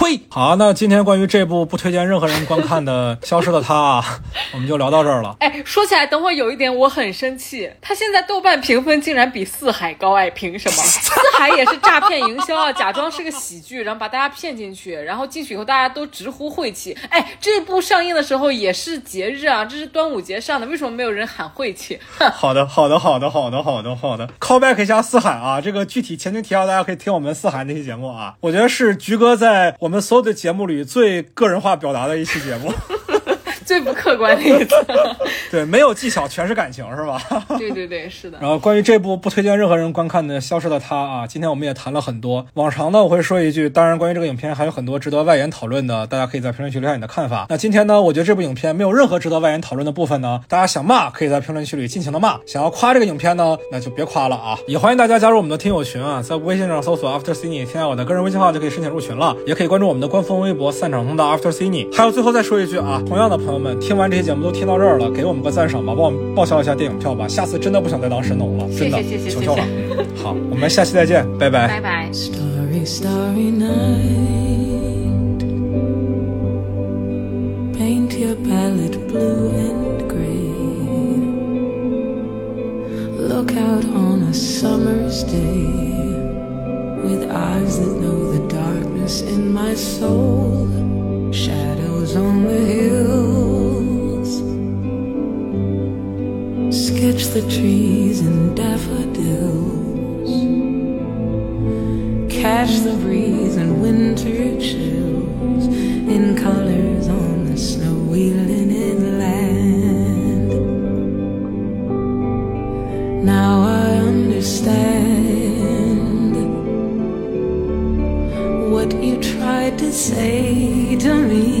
呸！好，那今天关于这部不推荐任何人观看的《消失的她》啊，我们就聊到这儿了。哎，说起来，等会儿有一点我很生气，他现在豆瓣评分竟然比《四海》高，哎，凭什么？《四海》也是诈骗营销啊，假装是个喜剧，然后把大家骗进去，然后进去以后大家都直呼晦气。哎，这部上映的时候也是节日啊，这是端午节上的，为什么没有人喊晦气？好的，好的，好的，好的，好的，好的。Callback 一下《四海》啊，这个具体前情提要大家可以听我们《四海》那期节目啊，我觉得是菊哥在。我我们所有的节目里最个人化表达的一期节目。最不客观的一次，对，没有技巧，全是感情，是吧？对对对，是的。然后关于这部不推荐任何人观看的《消失的她》啊，今天我们也谈了很多。往常呢，我会说一句，当然，关于这个影片还有很多值得外延讨论的，大家可以在评论区留下你的看法。那今天呢，我觉得这部影片没有任何值得外延讨论的部分呢，大家想骂可以在评论区里尽情的骂，想要夸这个影片呢，那就别夸了啊！也欢迎大家加入我们的听友群啊，在微信上搜索 After Cine，添加我的个人微信号就可以申请入群了，也可以关注我们的官方微博散场通道 After Cine。还有最后再说一句啊，同样的朋友们，听完这些节目。都听到这儿了，给我们个赞赏吧，帮我们报销一下电影票吧。下次真的不想再当神农了，真的，求求了。好，我们下期再见，拜拜。拜拜。Sketch the trees and daffodils, catch the breeze and winter chills. In colors on the snowy linen land. Now I understand what you tried to say to me